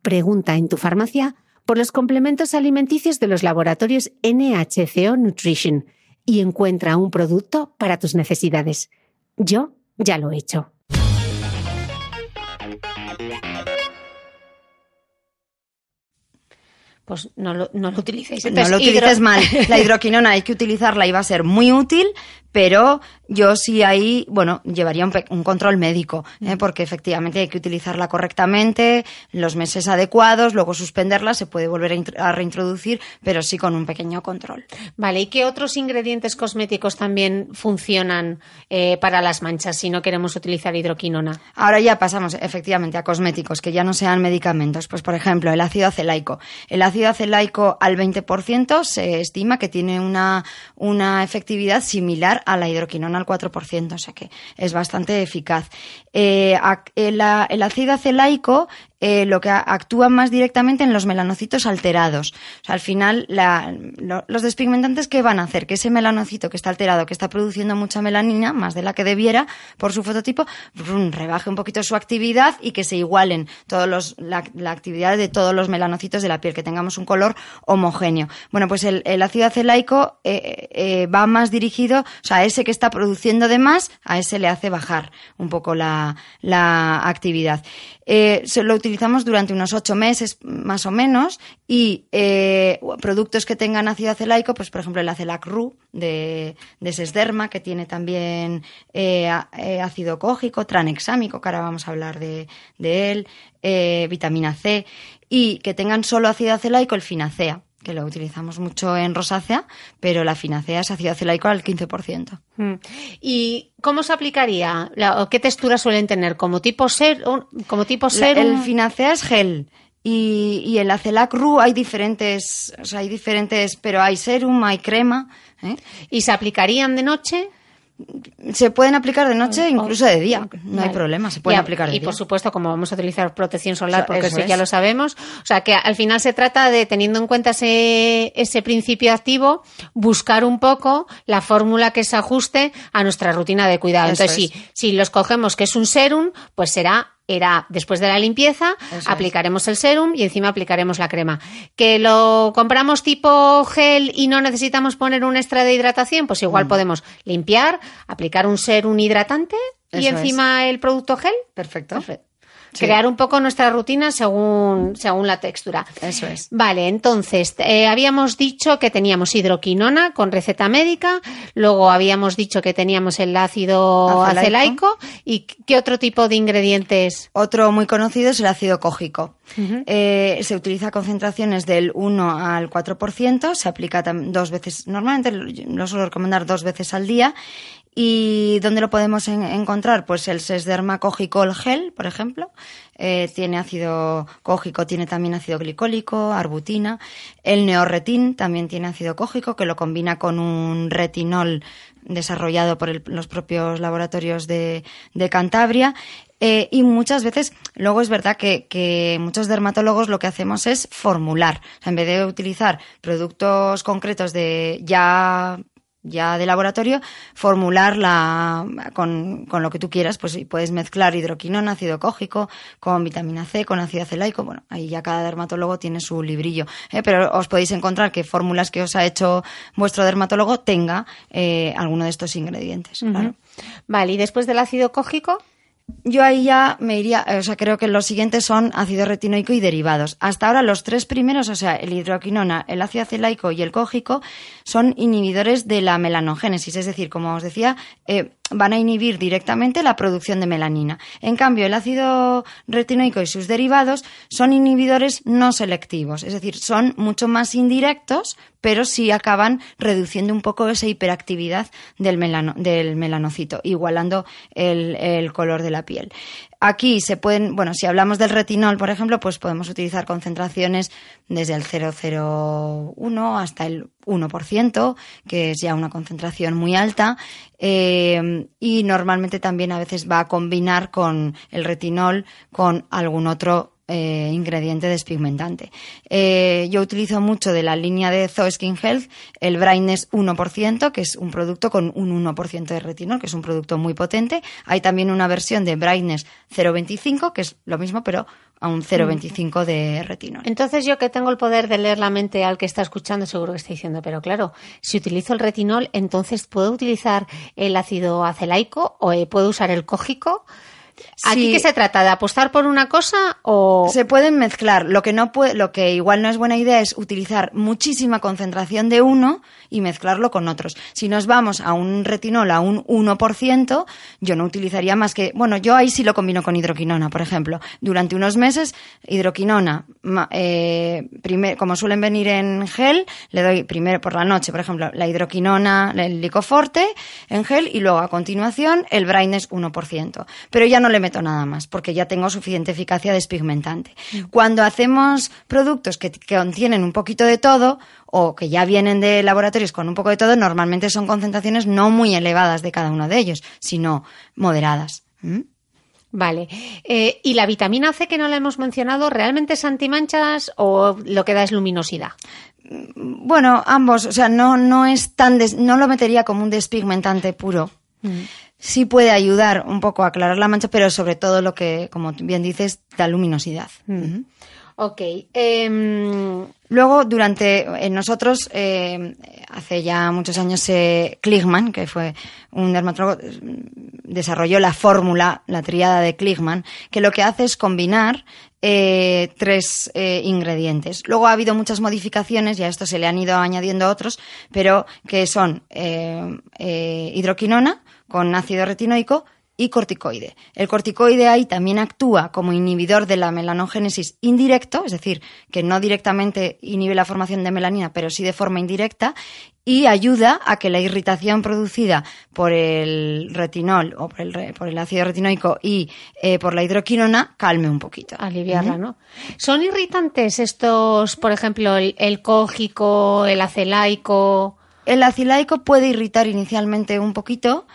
Pregunta en tu farmacia por los complementos alimenticios de los laboratorios NHCO Nutrition y encuentra un producto para tus necesidades. Yo ya lo he hecho. Pues no lo, no lo utilicéis. no lo utilices mal. La <laughs> hidroquinona hay que utilizarla y va a ser muy útil, pero yo sí ahí, bueno, llevaría un, un control médico, ¿eh? porque efectivamente hay que utilizarla correctamente, los meses adecuados, luego suspenderla, se puede volver a, a reintroducir, pero sí con un pequeño control. Vale, ¿y qué otros ingredientes cosméticos también funcionan eh, para las manchas si no queremos utilizar hidroquinona? Ahora ya pasamos efectivamente a cosméticos que ya no sean medicamentos. Pues por ejemplo, el ácido acelaico. El ácido acelaico al 20% se estima que tiene una, una efectividad similar a la hidroquinona al 4%, o sea que es bastante eficaz. Eh, el, el ácido acelaico eh, lo que actúa más directamente en los melanocitos alterados. O sea, al final, los despigmentantes, ¿qué van a hacer? Que ese melanocito que está alterado, que está produciendo mucha melanina, más de la que debiera, por su fototipo, rebaje un poquito su actividad y que se igualen todos los, la, actividad de todos los melanocitos de la piel, que tengamos un color homogéneo. Bueno, pues el, ácido acelaico eh, eh, va más dirigido, o sea, a ese que está produciendo de más, a ese le hace bajar un poco la, la actividad. Se lo utilizamos durante unos ocho meses más o menos y eh, productos que tengan ácido acelaico, pues por ejemplo el acelac ru de, de Sesderma, que tiene también eh, eh, ácido cógico, tranexámico, que ahora vamos a hablar de, de él, vitamina C, y que tengan solo ácido acelaico, el finacea que lo utilizamos mucho en rosácea, pero la finacea es ácido acelaico al 15%. Mm. ¿Y cómo se aplicaría? ¿Qué textura suelen tener? ¿Como tipo ser, como tipo El finacea es gel. Y, y el acelac ru hay diferentes, o sea, hay diferentes, pero hay serum, hay crema. ¿eh? ¿Y se aplicarían de noche? Se pueden aplicar de noche, incluso de día. No hay problema, se pueden aplicar de y, por supuesto, como vamos a utilizar protección solar, porque eso, ya lo sabemos. O sea, que al final se trata de, teniendo en cuenta ese, ese principio activo, buscar un poco la fórmula que se ajuste a nuestra rutina de cuidado. Entonces, si, si los cogemos que es un serum, pues será era después de la limpieza, aplicaremos el serum y encima aplicaremos la crema. ¿Que lo compramos tipo gel y no necesitamos poner un extra de hidratación? Pues igual mm. podemos limpiar, aplicar un serum hidratante y encima el producto gel. Perfecto. Crear un poco nuestra rutina según, según la textura. Eso es. Vale, entonces, eh, habíamos dicho que teníamos hidroquinona con receta médica, luego habíamos dicho que teníamos el ácido acelaico. ¿Y qué otro tipo de ingredientes? Otro muy conocido es el ácido cógico. Eh, se utiliza concentraciones del 1 al 4%, se aplica dos veces, normalmente lo suelo recomendar dos veces al día ¿Y dónde lo podemos encontrar? Pues el sesderma cogicol gel, por ejemplo, eh, tiene ácido cógico, tiene también ácido glicólico, arbutina. El neorretin también tiene ácido cógico, que lo combina con un retinol desarrollado por los propios laboratorios de, Cantabria. Eh, y muchas veces, luego es verdad que, que, muchos dermatólogos lo que hacemos es formular. en vez de utilizar productos concretos de ya ya de laboratorio, formularla con, con, lo que tú quieras, pues puedes mezclar hidroquinona, ácido cógico, con vitamina C, con ácido acelaico, bueno, ahí ya cada dermatólogo tiene su librillo, ¿eh? pero os podéis encontrar que fórmulas que os ha hecho vuestro dermatólogo tenga eh, alguno de estos ingredientes. Vale, y después del ácido cógico yo ahí ya me iría, o sea, creo que los siguientes son ácido retinoico y derivados. Hasta ahora los tres primeros, o sea, el hidroquinona, el ácido acelaico y el cógico, son inhibidores de la melanogénesis, es decir, como os decía, eh, van a inhibir directamente la producción de melanina. En cambio, el ácido retinoico y sus derivados son inhibidores no selectivos, es decir, son mucho más indirectos, pero sí acaban reduciendo un poco esa hiperactividad del, melanocito, igualando el, el color de la piel. Aquí se pueden, bueno, si hablamos del retinol, por ejemplo, pues podemos utilizar concentraciones desde el 0,01 hasta el 1%, que es ya una concentración muy alta, eh, y normalmente también a veces va a combinar con el retinol con algún otro eh, ingrediente despigmentante. Eh, yo utilizo mucho de la línea de Zoe Skin Health el Brightness 1%, que es un producto con un 1% de retinol, que es un producto muy potente. Hay también una versión de Brightness 0,25, que es lo mismo, pero a un 0,25 de retinol. Entonces yo que tengo el poder de leer la mente al que está escuchando, seguro que está diciendo, pero claro, si utilizo el retinol, entonces puedo utilizar el ácido acelaico o eh, puedo usar el cógico. ¿Aquí qué se trata? ¿De apostar por una cosa o...? Se pueden mezclar. Lo que, no puede, lo que igual no es buena idea es utilizar muchísima concentración de uno y mezclarlo con otros. Si nos vamos a un retinol a un 1%, yo no utilizaría más que... Bueno, yo ahí sí lo combino con hidroquinona, por ejemplo. Durante unos meses, hidroquinona, eh, como suelen venir en gel, le doy primero por la noche, por ejemplo, la hidroquinona, el licoforte en gel y luego a continuación el brightness 1%. Pero ya no le meto nada más, porque ya tengo suficiente eficacia despigmentante. Mm. Cuando hacemos productos que, contienen un poquito de todo, o que ya vienen de laboratorios con un poco de todo, normalmente son concentraciones no muy elevadas de cada uno de ellos, sino moderadas. Vale. Eh, ¿Y la vitamina C que no la hemos mencionado, realmente es antimanchas o lo que da es luminosidad? Mm, bueno, ambos. O sea, no, no es tan. no lo metería como un despigmentante puro. Mm sí puede ayudar un poco a aclarar la mancha, pero sobre todo lo que, como bien dices, da luminosidad. Ok. Em, Luego, durante nosotros, eh, hace ya muchos años eh, Kligman, que fue un dermatólogo, desarrolló la fórmula, la triada de Kligman, que lo que hace es combinar eh, tres eh, ingredientes. Luego ha habido muchas modificaciones y a esto se le han ido añadiendo otros, pero que son eh, eh, hidroquinona con ácido retinoico y corticoide. El corticoide ahí también actúa como inhibidor de la melanogénesis indirecto, es decir, que no directamente inhibe la formación de melanina, pero sí de forma indirecta, y ayuda a que la irritación producida por el retinol o por el, por el ácido retinoico y eh, por la hidroquinona calme un poquito. Aliviarla, ¿no? ¿Son irritantes estos, por ejemplo, el, el cógico, el acelaico? El acilaico puede irritar inicialmente un poquito,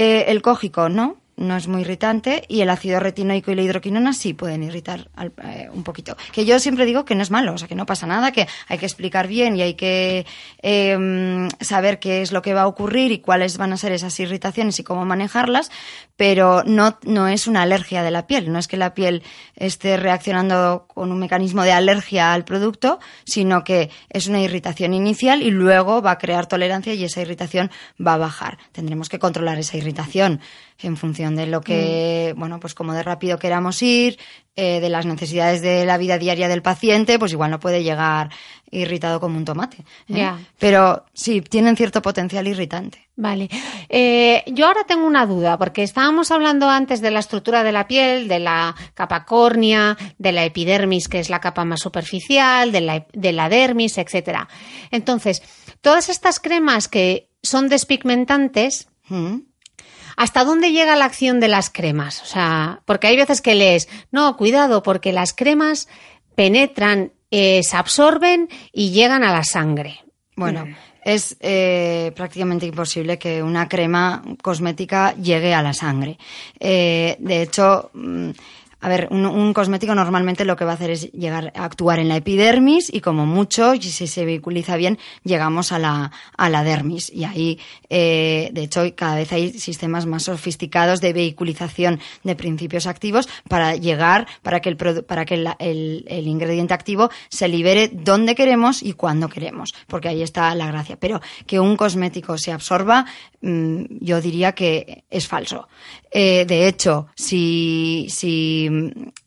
eh, el cógico no, no es muy irritante y el ácido retinoico y la hidroquinona sí pueden irritar al- eh, un poquito. Que yo siempre digo que no es malo, o sea, que no pasa nada, que hay que explicar bien y hay que eh, saber qué es lo que va a ocurrir y cuáles van a ser esas irritaciones y cómo manejarlas, pero no, no es una alergia de la piel, no es que la piel esté reaccionando con un mecanismo de alergia al producto, sino que es una irritación inicial y luego va a crear tolerancia y esa irritación va a bajar. Tendremos que controlar esa irritación en función de lo que, bueno, pues como de rápido queramos ir, eh, de las necesidades de la vida diaria del paciente, pues igual no puede llegar irritado como un tomate. ¿eh? Ya. Pero sí, tienen cierto potencial irritante. Vale. Eh, yo ahora tengo una duda, porque estábamos hablando antes de la estructura de la piel, de la capa córnea, de la epidermis, que es la capa más superficial, de la, de la dermis, etcétera. Entonces, todas estas cremas que son despigmentantes, ¿Mm? ¿Hasta dónde llega la acción de las cremas? O sea, porque hay veces que lees, no, cuidado, porque las cremas penetran, eh, se absorben y llegan a la sangre. Bueno, es eh, prácticamente imposible que una crema cosmética llegue a la sangre. Eh, de hecho, mm, a ver, un, cosmético normalmente lo que va a hacer es llegar a actuar en la epidermis y como mucho, y si se vehiculiza bien, llegamos a la, a la dermis. Y ahí, eh, de hecho, cada vez hay sistemas más sofisticados de vehiculización de principios activos para llegar, para que el, para que el, el ingrediente activo se libere donde queremos y cuando queremos, porque ahí está la gracia. Pero que un cosmético se absorba, mm, yo diría que es falso. Eh, de hecho, si, si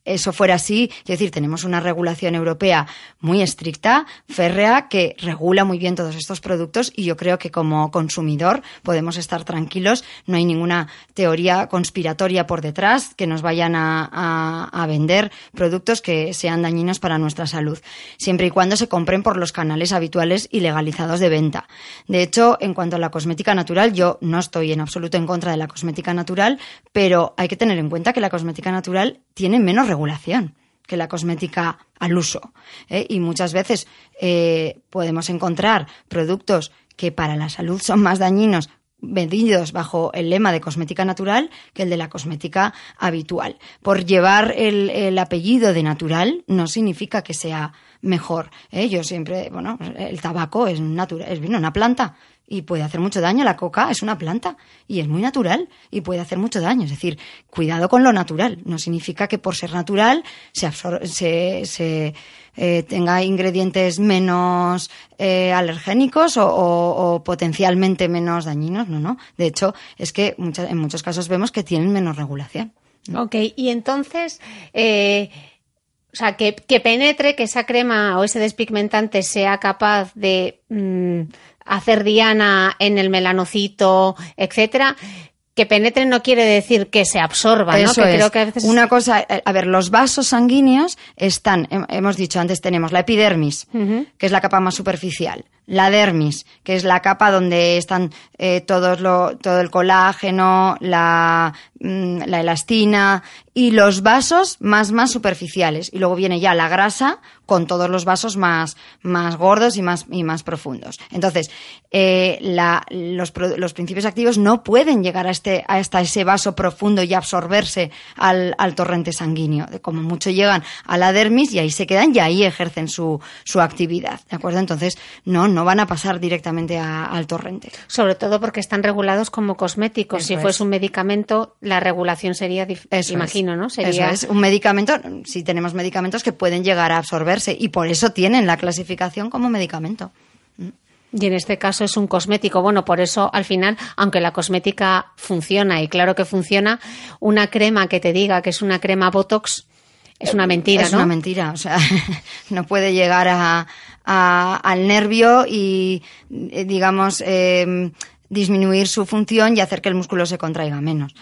eso fuera así, es decir, tenemos una regulación europea muy estricta, férrea, que regula muy bien todos estos productos y yo creo que como consumidor podemos estar tranquilos, no hay ninguna teoría conspiratoria por detrás que nos vayan a, a- a vender productos que sean dañinos para nuestra salud, siempre y cuando se compren por los canales habituales y legalizados de venta. De hecho, en cuanto a la cosmética natural, yo no estoy en absoluto en contra de la cosmética natural, pero hay que tener en cuenta que la cosmética natural tiene menos regulación que la cosmética al uso. ¿eh? Y muchas veces eh, podemos encontrar productos que para la salud son más dañinos vendidos bajo el lema de cosmética natural que el de la cosmética habitual. Por llevar el, el apellido de natural no significa que sea mejor. ¿eh? Yo siempre, bueno, el tabaco es, natura, es una planta y puede hacer mucho daño. La coca es una planta y es muy natural y puede hacer mucho daño. Es decir, cuidado con lo natural. No significa que por ser natural se, se, se, eh, tenga ingredientes menos eh, alergénicos o, potencialmente menos dañinos. No, no. De hecho, es que en muchos casos vemos que tienen menos regulación. Ok, y entonces, eh, o sea, que, que penetre, que esa crema o ese despigmentante sea capaz de mm, hacer diana en el melanocito, etcétera. Que penetre no quiere decir que se absorba, ¿no? Que es. creo que a veces Una cosa, eh, a ver, los vasos sanguíneos están, hem- hemos dicho antes, tenemos la epidermis, que es la capa más superficial, la dermis, que es la capa donde están eh, todos lo, todo el colágeno, la, mm, la elastina y los vasos más, más superficiales. Y luego viene ya la grasa con todos los vasos más, más gordos y más, y más profundos. Entonces, eh, la- los, los principios activos no pueden llegar a este, hasta ese vaso profundo y absorberse al, al torrente sanguíneo. Como mucho llegan a la dermis y ahí se quedan y ahí ejercen su, su actividad. ¿De acuerdo? Entonces, no, no van a pasar directamente a- al torrente. Sobre todo porque están regulados como cosméticos. Eso si es. fuese un medicamento, la regulación sería, Eso imagino, es. ¿no? Sería Eso es. Un medicamento, si tenemos medicamentos que pueden llegar a absorberse y por eso tienen la clasificación como medicamento. Y en este caso es un cosmético. Bueno, por eso al final, aunque la cosmética funciona, y claro que funciona, una crema que te diga que es una crema Botox es una mentira, es una mentira, o sea, <laughs> no puede llegar a, al nervio y, eh, digamos, em, disminuir su función y hacer que el músculo se contraiga menos.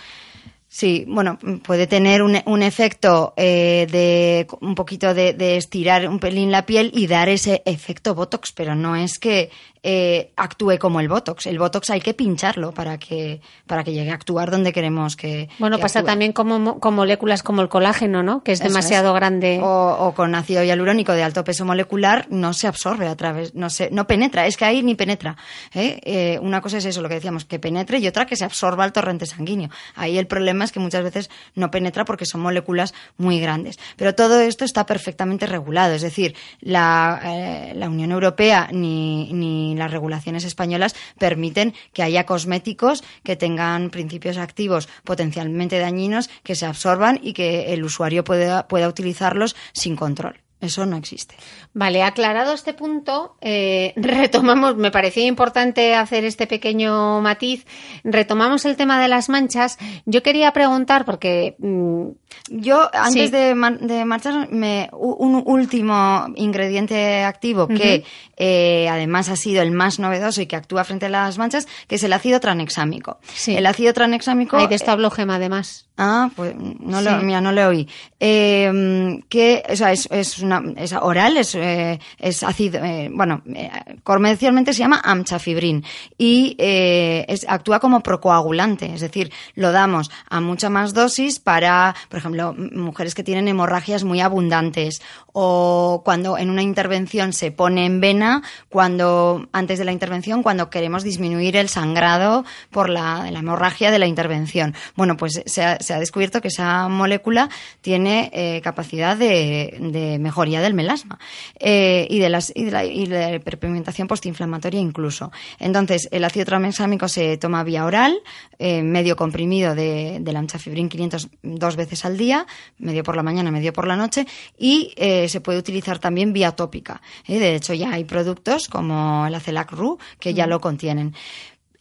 Sí, bueno, puede tener un, un efecto eh, de un poquito de, de, estirar un pelín la piel y dar ese efecto Botox, pero no es que eh, actúe como el Botox. El Botox hay que pincharlo para que, para que llegue a actuar donde queremos que. Bueno, pasa también como, con moléculas como el colágeno, ¿no? Que es demasiado grande. O, con ácido hialurónico de alto peso molecular no se absorbe a través, no se, no penetra, es que ahí ni penetra. ¿eh? Eh, una cosa es eso, lo que decíamos, que penetre y otra que se absorba al torrente sanguíneo. Ahí el problema es que muchas veces no penetra porque son moléculas muy grandes. Pero todo esto está perfectamente regulado, es decir, la, la Unión Europea ni, ni las regulaciones españolas permiten que haya cosméticos que tengan principios activos potencialmente dañinos que se absorban y que el usuario pueda, pueda utilizarlos sin control. Eso no existe. Vale, aclarado este punto, eh, <laughs> retomamos, me parecía importante hacer este pequeño matiz, retomamos el tema de las manchas. Yo quería preguntar, porque mm, yo, antes de, marchar, un último ingrediente activo que eh, además ha sido el más novedoso y que actúa frente a las manchas, que es el ácido tranexámico. El ácido tranexámico. Hay de establo gema, además. Ah, pues no, lo, mira, no le oí. Eh, que, o sea, es, es, una, es oral, es, eh, es ácido, eh, bueno, eh, comercialmente se llama amchafibrin y eh, es, actúa como procoagulante, es decir, lo damos a mucha más dosis para, por ejemplo, mujeres que tienen hemorragias muy abundantes o cuando en una intervención se pone en vena, cuando antes de la intervención, cuando queremos disminuir el sangrado por la, hemorragia de la intervención. Bueno, pues se ha, se ha descubierto que esa molécula tiene eh, capacidad de, mejoría del melasma eh, y, de las, y, de la, y de la hiperpigmentación postinflamatoria incluso. Entonces, el ácido tranexámico se toma vía oral, eh, medio comprimido de, de la amchafibrin 500 dos veces al día, medio por la mañana, medio por la noche, y se puede utilizar también vía tópica. ¿eh? De hecho, ya hay productos como el Acelac Ru que ya lo contienen.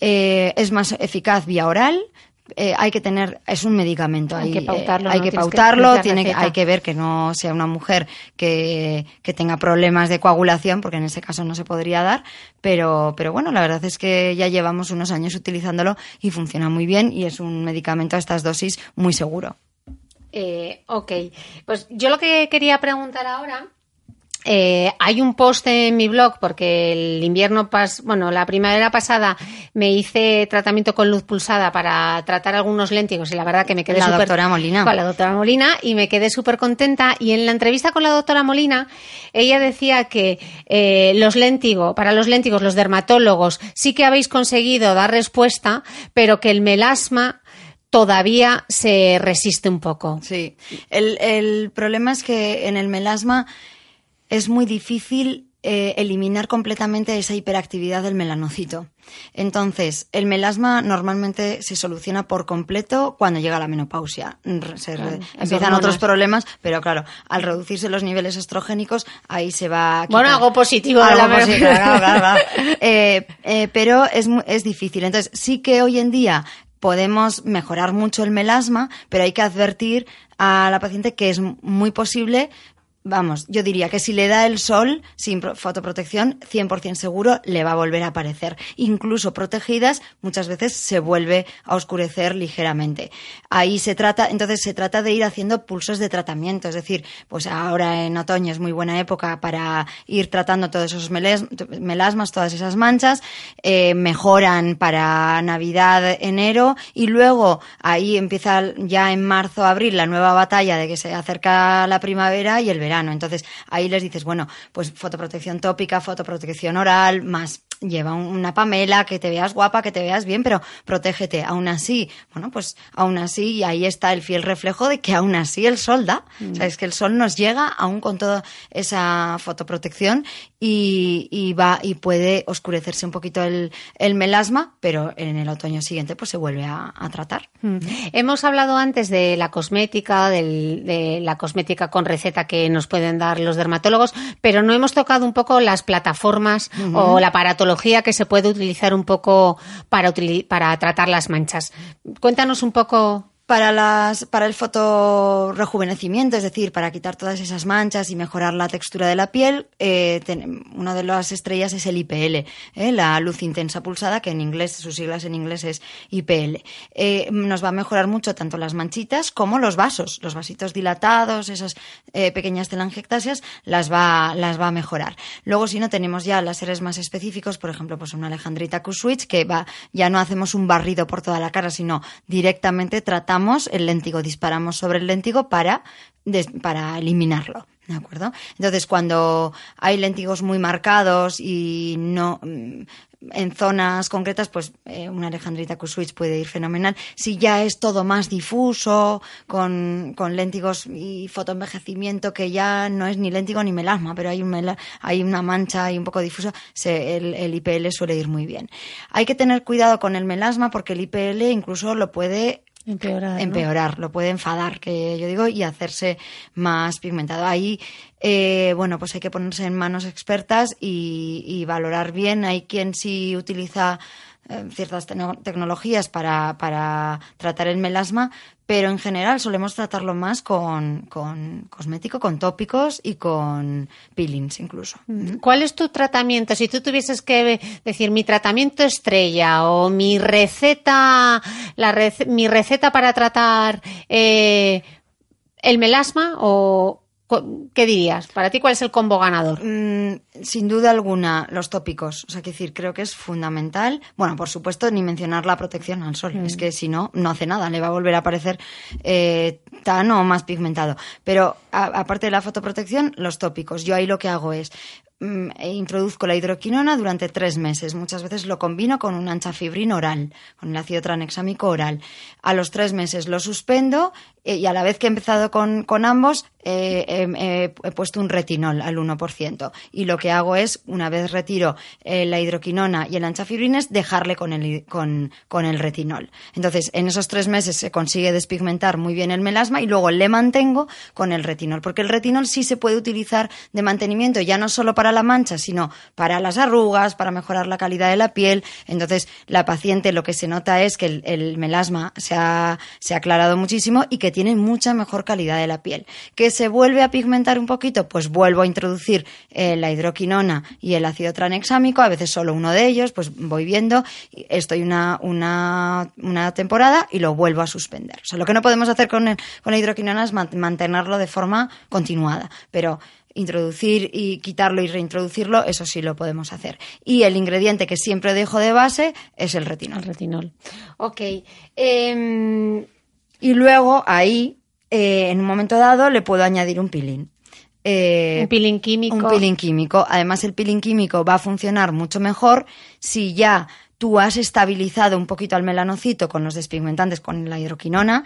Eh, es más eficaz vía oral, eh, hay que tener, es un medicamento. Hay, que pautarlo. Eh, hay que pautarlo, que tiene, hay que ver que no sea una mujer que, que, tenga problemas de coagulación, porque en ese caso no se podría dar, pero, pero bueno, la verdad es que ya llevamos unos años utilizándolo y funciona muy bien y es un medicamento a estas dosis muy seguro. Eh, ok, pues yo lo que quería preguntar ahora eh, hay un post en mi blog porque el invierno pas, bueno, la primavera pasada me hice tratamiento con luz pulsada para tratar algunos léntigos y la verdad que me quedé la super, doctora Molina. con la doctora Molina y me quedé súper contenta. Y en la entrevista con la doctora Molina ella decía que eh, los léntigos, para los léntigos, los dermatólogos sí que habéis conseguido dar respuesta, pero que el melasma todavía se resiste un poco. Sí, el, el problema es que en el melasma es muy difícil eh, eliminar completamente esa hiperactividad del melanocito. Entonces, el melasma normalmente se soluciona por completo cuando llega la menopausia. Se Claro, empiezan otros problemas, pero claro, al reducirse los niveles estrogénicos, ahí se va a Bueno, algo positivo de algo la positivo, menopausia. claro, claro, claro. Eh, eh, pero es, es difícil. Entonces, sí que hoy en día podemos mejorar mucho el melasma, pero hay que advertir a la paciente que es muy posible Vamos, yo diría que si le da el sol sin pro- fotoprotección, 100% seguro le va a volver a aparecer. Incluso protegidas, muchas veces se vuelve a oscurecer ligeramente. Ahí se trata, entonces se trata de ir haciendo pulsos de tratamiento. Es decir, pues ahora en otoño es muy buena época para ir tratando todos esos melasmas, todas esas manchas. eh, mejoran para Navidad, enero y luego ahí empieza ya en marzo, abril la nueva batalla de que se acerca la primavera y el verano. Entonces ahí les dices, bueno, pues fotoprotección tópica, fotoprotección oral, más lleva un- una pamela, que te veas guapa, que te veas bien, pero protégete. Aún así, bueno, pues aún así, y ahí está el fiel reflejo de que aún así el sol da. O sea, es que el sol nos llega aún con toda esa fotoprotección y, y va y puede oscurecerse un poquito el, el melasma, pero en el otoño siguiente pues se vuelve a, a tratar. Mm. Hemos hablado antes de la cosmética, del- de la cosmética con receta que nos nos pueden dar los dermatólogos, pero no hemos tocado un poco las plataformas o la paratología que se puede utilizar un poco para, para tratar las manchas. Cuéntanos un poco para, las, para el fotorejuvenecimiento, es decir, para quitar todas esas manchas y mejorar la textura de la piel, eh, una de las estrellas es el IPL, eh, la luz intensa pulsada, que en inglés, sus siglas en inglés es IPL. Eh, nos va a mejorar mucho tanto las manchitas como los vasos, los vasitos dilatados, esas pequeñas telangiectasias, las va, las va a mejorar. Luego, si no, tenemos ya láseres más específicos, por ejemplo, pues una Alejandrita Q-Switch, que va, ya no hacemos un barrido por toda la cara, sino directamente tratamos el léntigo, disparamos sobre el léntigo para, para eliminarlo. ¿De acuerdo? Entonces, cuando hay léntigos muy marcados y no mm, en zonas concretas, pues eh, una Alejandrita Q-Switch puede ir fenomenal. Si ya es todo más difuso, con, con léntigos y fotoenvejecimiento, que ya no es ni léntigo ni melasma, pero hay, un hay una mancha y un poco difusa, el, el IPL suele ir muy bien. Hay que tener cuidado con el melasma porque el IPL incluso lo puede Empeorar. Empeorar, lo puede enfadar, que yo digo, y hacerse más pigmentado. Ahí, eh, bueno, pues hay que ponerse en manos expertas y, y valorar bien. Hay quien sí utiliza eh, ciertas tecnologías para, para, tratar el melasma, pero en general solemos tratarlo más con, con, cosmético, con tópicos y con peelings incluso. Mm. ¿Cuál es tu tratamiento? Si tú tuvieses que decir mi tratamiento estrella o mi receta, la mi receta para tratar eh, el melasma o ¿Qué dirías? ¿Para ti cuál es el combo ganador? Mm, sin duda alguna, los tópicos. O sea, que decir, creo que es fundamental. Bueno, por supuesto, ni mencionar la protección al sol. Es mm. que si no, no hace nada. Le va a volver a aparecer eh, tan o más pigmentado. Pero aparte de la fotoprotección, los tópicos. Yo ahí lo que hago es Mm, e introduzco la hidroquinona durante tres meses. Muchas veces lo combino con un anchafibrin oral, con el ácido tranexámico oral. A los tres meses lo suspendo y a la vez que he empezado con, ambos, eh, he puesto un retinol al 1%. Y lo que hago es, una vez retiro eh, la hidroquinona y el anchafibrin, es dejarle con el, con, con el retinol. Entonces, en esos tres meses se consigue despigmentar muy bien el melasma y luego le mantengo con el retinol. Porque el retinol sí se puede utilizar de mantenimiento, ya no solo para la mancha, sino para las arrugas, para mejorar la calidad de la piel. Entonces, la paciente lo que se nota es que el, melasma se ha, se ha aclarado muchísimo y que tiene mucha mejor calidad de la piel. ¿Que se vuelve a pigmentar un poquito? Pues vuelvo a introducir eh, la hidroquinona y el ácido tranexámico, a veces solo uno de ellos, pues voy viendo, estoy una, una, una temporada y lo vuelvo a suspender. O sea, lo que no podemos hacer con, con la hidroquinona es mantenerlo de forma continuada, pero introducir y quitarlo y reintroducirlo, eso sí lo podemos hacer. Y el ingrediente que siempre dejo de base es el retinol. El retinol. Ok. Em, y luego ahí, eh, en un momento dado, le puedo añadir un peeling. Eh, un peeling químico. Un peeling químico. Además, el peeling químico va a funcionar mucho mejor si ya tú has estabilizado un poquito al melanocito con los despigmentantes, con la hidroquinona,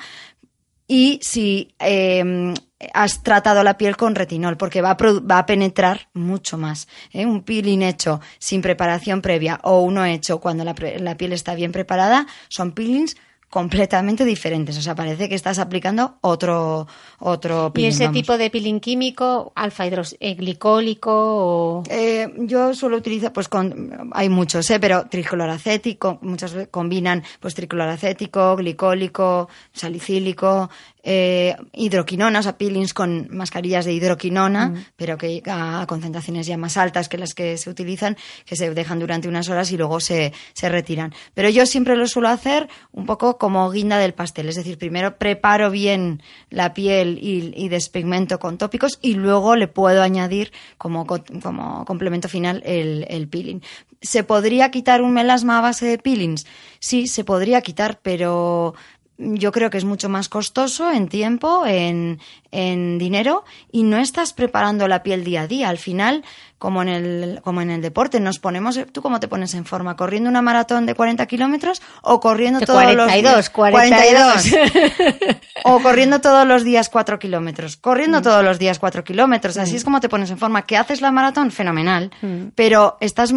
y si em, has tratado la piel con retinol, porque va a, va a penetrar mucho más. ¿eh? Un peeling hecho sin preparación previa o uno hecho cuando la, la piel está bien preparada son peelings completamente diferentes. O sea, parece que estás aplicando otro, otro peeling. ¿Y ese tipo de peeling químico, alfa hidroglicólico o...? Eh, yo suelo utilizar, pues con, hay muchos, ¿eh? pero tricloracético, muchas veces combinan pues tricloracético, glicólico, salicílico, eh, hidroquinonas, a peelings con mascarillas de hidroquinona, mm. pero que a concentraciones ya más altas que las que se utilizan, que se dejan durante unas horas y luego se, se retiran. Pero yo siempre lo suelo hacer un poco como guinda del pastel, es decir, primero preparo bien la piel y, y despigmento con tópicos y luego le puedo añadir como, como complemento final el, el peeling. ¿Se podría quitar un melasma a base de peelings? Sí, se podría quitar, pero yo creo que es mucho más costoso en tiempo, en, en, dinero y no estás preparando la piel día a día. Al final, como en el, como en el deporte, nos ponemos, ¿tú cómo te pones en forma? ¿Corriendo una maratón de 40 kilómetros o corriendo todos 42, los 42, 42. <laughs> o corriendo todos los días 4 kilómetros. Corriendo mm. todos los días 4 kilómetros. Así mm. es como te pones en forma. ¿Que haces la maratón? Fenomenal. Mm. Pero estás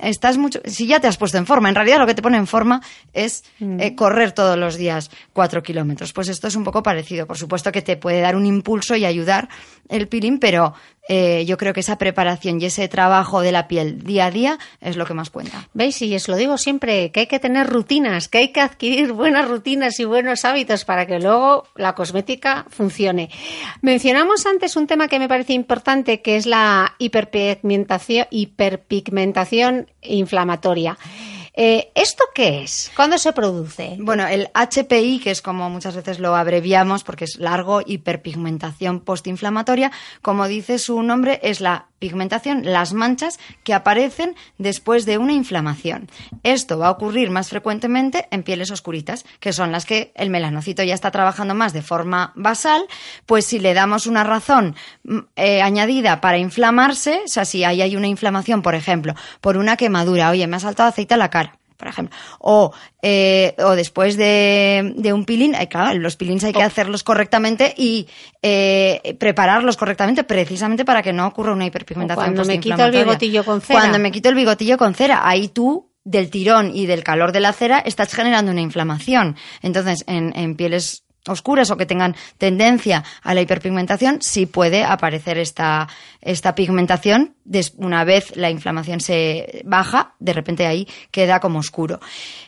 estás mucho, si ya te has puesto en forma, en realidad lo que te pone en forma es Mm. eh, correr todos los días cuatro kilómetros. Pues esto es un poco parecido. Por supuesto que te puede dar un impulso y ayudar el peeling, pero eh, yo creo que esa preparación y ese trabajo de la piel día a día es lo que más cuenta. ¿Veis? Y os lo digo siempre, que hay que tener rutinas, que hay que adquirir buenas rutinas y buenos hábitos para que luego la cosmética funcione. Mencionamos antes un tema que me parece importante, que es la hiperpigmentación, hiperpigmentación inflamatoria. Eh, ¿Esto qué es? ¿Cuándo se produce? Bueno, el HPI, que es como muchas veces lo abreviamos porque es largo, hiperpigmentación postinflamatoria, como dice su nombre, es la pigmentación, las manchas que aparecen después de una inflamación. Esto va a ocurrir más frecuentemente en pieles oscuritas, que son las que el melanocito ya está trabajando más de forma basal, pues si le damos una razón mm, eh, añadida para inflamarse, o sea, si ahí hay una inflamación, por ejemplo, por una quemadura, oye, me ha saltado aceite a la cara, por ejemplo. O, eh, o después de, de un peeling, eh, claro, los peelings hay que hacerlos correctamente y eh, prepararlos correctamente precisamente para que no ocurra una hiperpigmentación. O cuando me quito el bigotillo con cera. Cuando me quito el bigotillo con cera, ahí tú del tirón y del calor de la cera estás generando una inflamación. Entonces, en, en pieles oscuras o que tengan tendencia a la hiperpigmentación, sí puede aparecer esta, esta pigmentación. Una vez la inflamación se baja, de repente ahí queda como oscuro.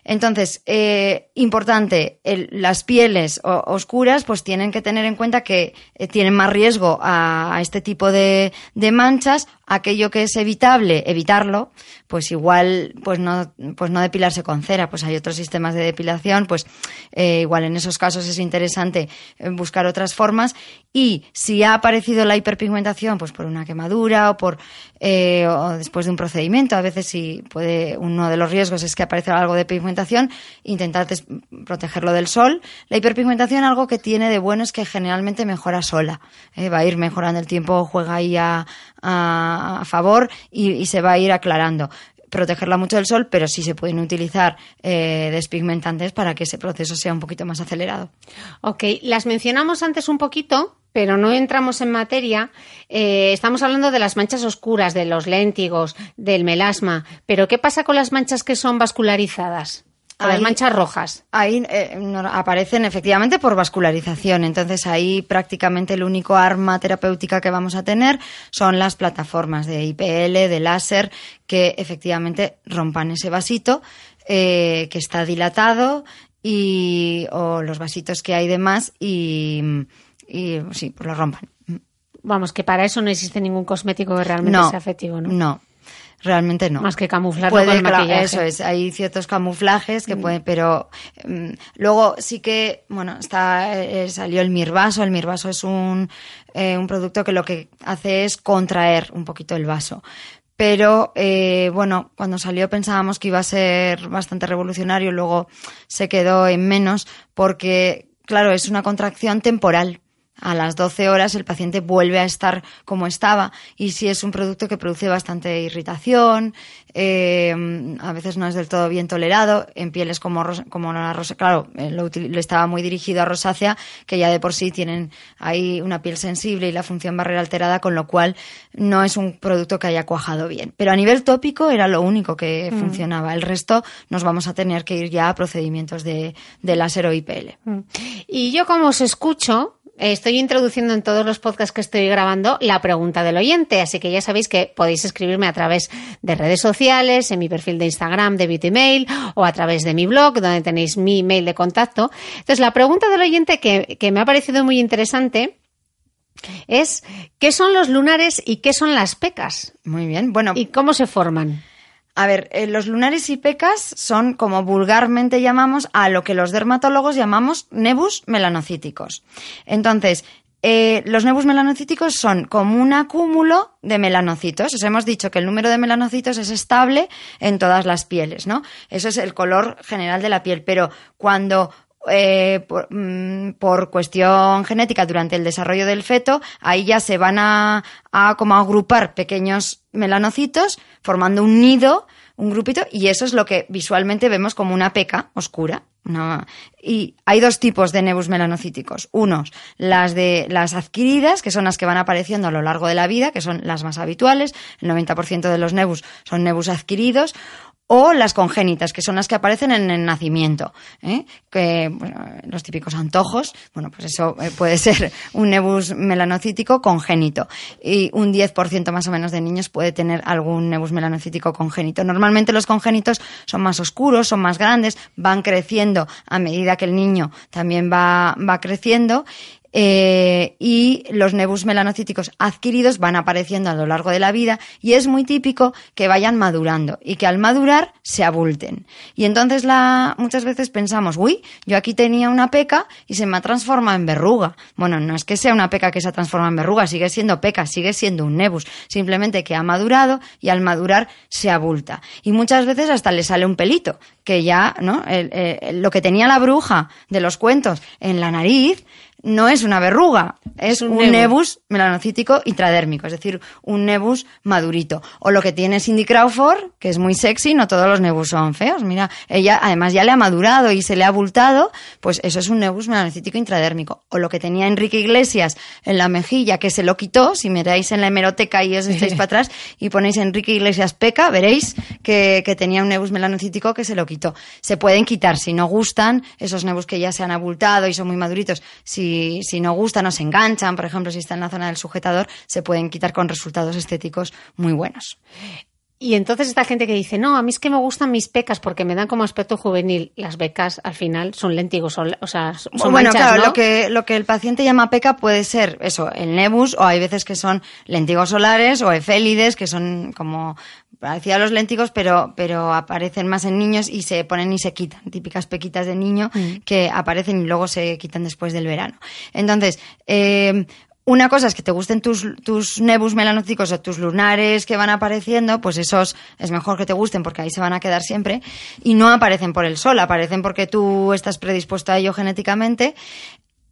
Entonces, eh, importante, las pieles oscuras pues tienen que tener en cuenta que eh, tienen más riesgo a, este tipo de, de manchas. Aquello que es evitable, evitarlo, pues igual, pues no, pues no depilarse con cera, pues hay otros sistemas de depilación, pues eh, igual en esos casos es interesante eh, buscar otras formas. Y si ha aparecido la hiperpigmentación, pues por una quemadura o por eh, o después de un procedimiento, a veces si puede, uno de los riesgos es que aparezca algo de pigmentación, intentar protegerlo del sol. La hiperpigmentación algo que tiene de bueno es que generalmente mejora sola, eh, va a ir mejorando el tiempo, juega ahí a, favor y se va a ir aclarando protegerla mucho del sol, pero sí se pueden utilizar eh, despigmentantes para que ese proceso sea un poquito más acelerado. Ok, las mencionamos antes un poquito, pero no entramos en materia. Eh, estamos hablando de las manchas oscuras, de los léntigos, del melasma. Pero ¿qué pasa con las manchas que son vascularizadas? Con las Ahí- manchas rojas. Ahí eh, aparecen efectivamente por vascularización, entonces ahí prácticamente el único arma terapéutica que vamos a tener son las plataformas de IPL, de láser, que efectivamente rompan ese vasito eh, que está dilatado y o los vasitos que hay de más y, y sí, pues lo rompan. Vamos, que para eso no existe ningún cosmético que realmente No, sea efectivo, ¿no? no, realmente no. Más que camuflarlo Puede, con el maquillaje. Eso es, hay ciertos camuflajes que pueden, pero mm, luego sí que, bueno, está eh, salió el mirvaso. El mirvaso es un, eh, un producto que lo que hace es contraer un poquito el vaso. Pero eh, bueno, cuando salió pensábamos que iba a ser bastante revolucionario, luego se quedó en menos porque, claro, es una contracción temporal. A las 12 horas el paciente vuelve a estar como estaba y si es un producto que produce bastante irritación, eh, a veces no es del todo bien tolerado en pieles como, como la rosa, claro, eh, lo, lo estaba muy dirigido a rosácea que ya de por sí tienen ahí una piel sensible y la función barrera alterada, con lo cual no es un producto que haya cuajado bien. Pero a nivel tópico era lo único que funcionaba. El resto nos vamos a tener que ir ya a procedimientos de, de láser o IPL. Mm. Y yo como os escucho, estoy introduciendo en todos los podcasts que estoy grabando la pregunta del oyente, así que ya sabéis que podéis escribirme a través de redes sociales, en mi perfil de Instagram de Beauty Mail o a través de mi blog, donde tenéis mi mail de contacto. Entonces, la pregunta del oyente que, que me ha parecido muy interesante es ¿qué son los lunares y qué son las pecas? Muy bien. Bueno, ¿Y cómo se forman? A ver, eh, los lunares y pecas son, como vulgarmente llamamos, a lo que los dermatólogos llamamos nebus melanocíticos. Entonces, eh, los nebus melanocíticos son como un acúmulo de melanocitos. Os hemos dicho que el número de melanocitos es estable en todas las pieles, ¿no? Eso es el color general de la piel. Pero cuando eh, por, mm, por cuestión genética durante el desarrollo del feto, ahí ya se van a, agrupar pequeños melanocitos formando un nido, un grupito, y eso es lo que visualmente vemos como una peca oscura. Y hay dos tipos de nebus melanocíticos. Unos, las de las adquiridas, que son las que van apareciendo a lo largo de la vida, que son las más habituales. El 90% de los nebus son nebus adquiridos o las congénitas, que son las que aparecen en el nacimiento, ¿eh? que los típicos antojos, bueno, pues eso eh, puede <laughs> ser un nebus melanocítico congénito y un 10% más o menos de niños puede tener algún nebus melanocítico congénito. Normalmente los congénitos son más oscuros, son más grandes, van creciendo a medida que el niño también va, va creciendo eh, y los nebus melanocíticos adquiridos van apareciendo a lo largo de la vida y es muy típico que vayan madurando y que al madurar se abulten. Y entonces la, muchas veces pensamos, uy, yo aquí tenía una peca y se me ha transformado en verruga. Bueno, no es que sea una peca que se ha transformado en verruga, sigue siendo peca, sigue siendo un nebus, simplemente que ha madurado y al madurar se abulta. Y muchas veces hasta le sale un pelito, que ya, ¿no? lo que tenía la bruja de los cuentos en la nariz, no es una verruga, es un, nebus. melanocítico intradérmico, es decir, un nebus madurito. O lo que tiene Cindy Crawford, que es muy sexy, no todos los nebus son feos. Mira, ella además ya le ha madurado y se le ha abultado, pues eso es un nebus melanocítico intradérmico. O lo que tenía Enrique Iglesias en la mejilla, que se lo quitó, si miráis en la hemeroteca y os estáis para atrás y ponéis Enrique Iglesias peca, veréis que, que tenía un nebus melanocítico que se lo quitó. Se pueden quitar si no gustan esos nebus que ya se han abultado y son muy maduritos. Si si, no gustan o se enganchan, por ejemplo, si está en la zona del sujetador, se pueden quitar con resultados estéticos muy buenos. Y entonces esta gente que dice, no, a mí es que me gustan mis pecas porque me dan como aspecto juvenil. Las becas al final son lentigos, o sea, son Bueno, claro, lo, que, lo que el paciente llama peca puede ser eso, el nebus, o hay veces que son lentigos solares o efélides, que son como parecía los lentigos, pero, pero aparecen más en niños y se ponen y se quitan. Típicas pequitas de niño mm. que aparecen y luego se quitan después del verano. Entonces, eh, una cosa es que te gusten tus, tus nebus melanóticos o tus lunares que van apareciendo, pues esos es mejor que te gusten porque ahí se van a quedar siempre. Y no aparecen por el sol, aparecen porque tú estás predispuesto a ello genéticamente.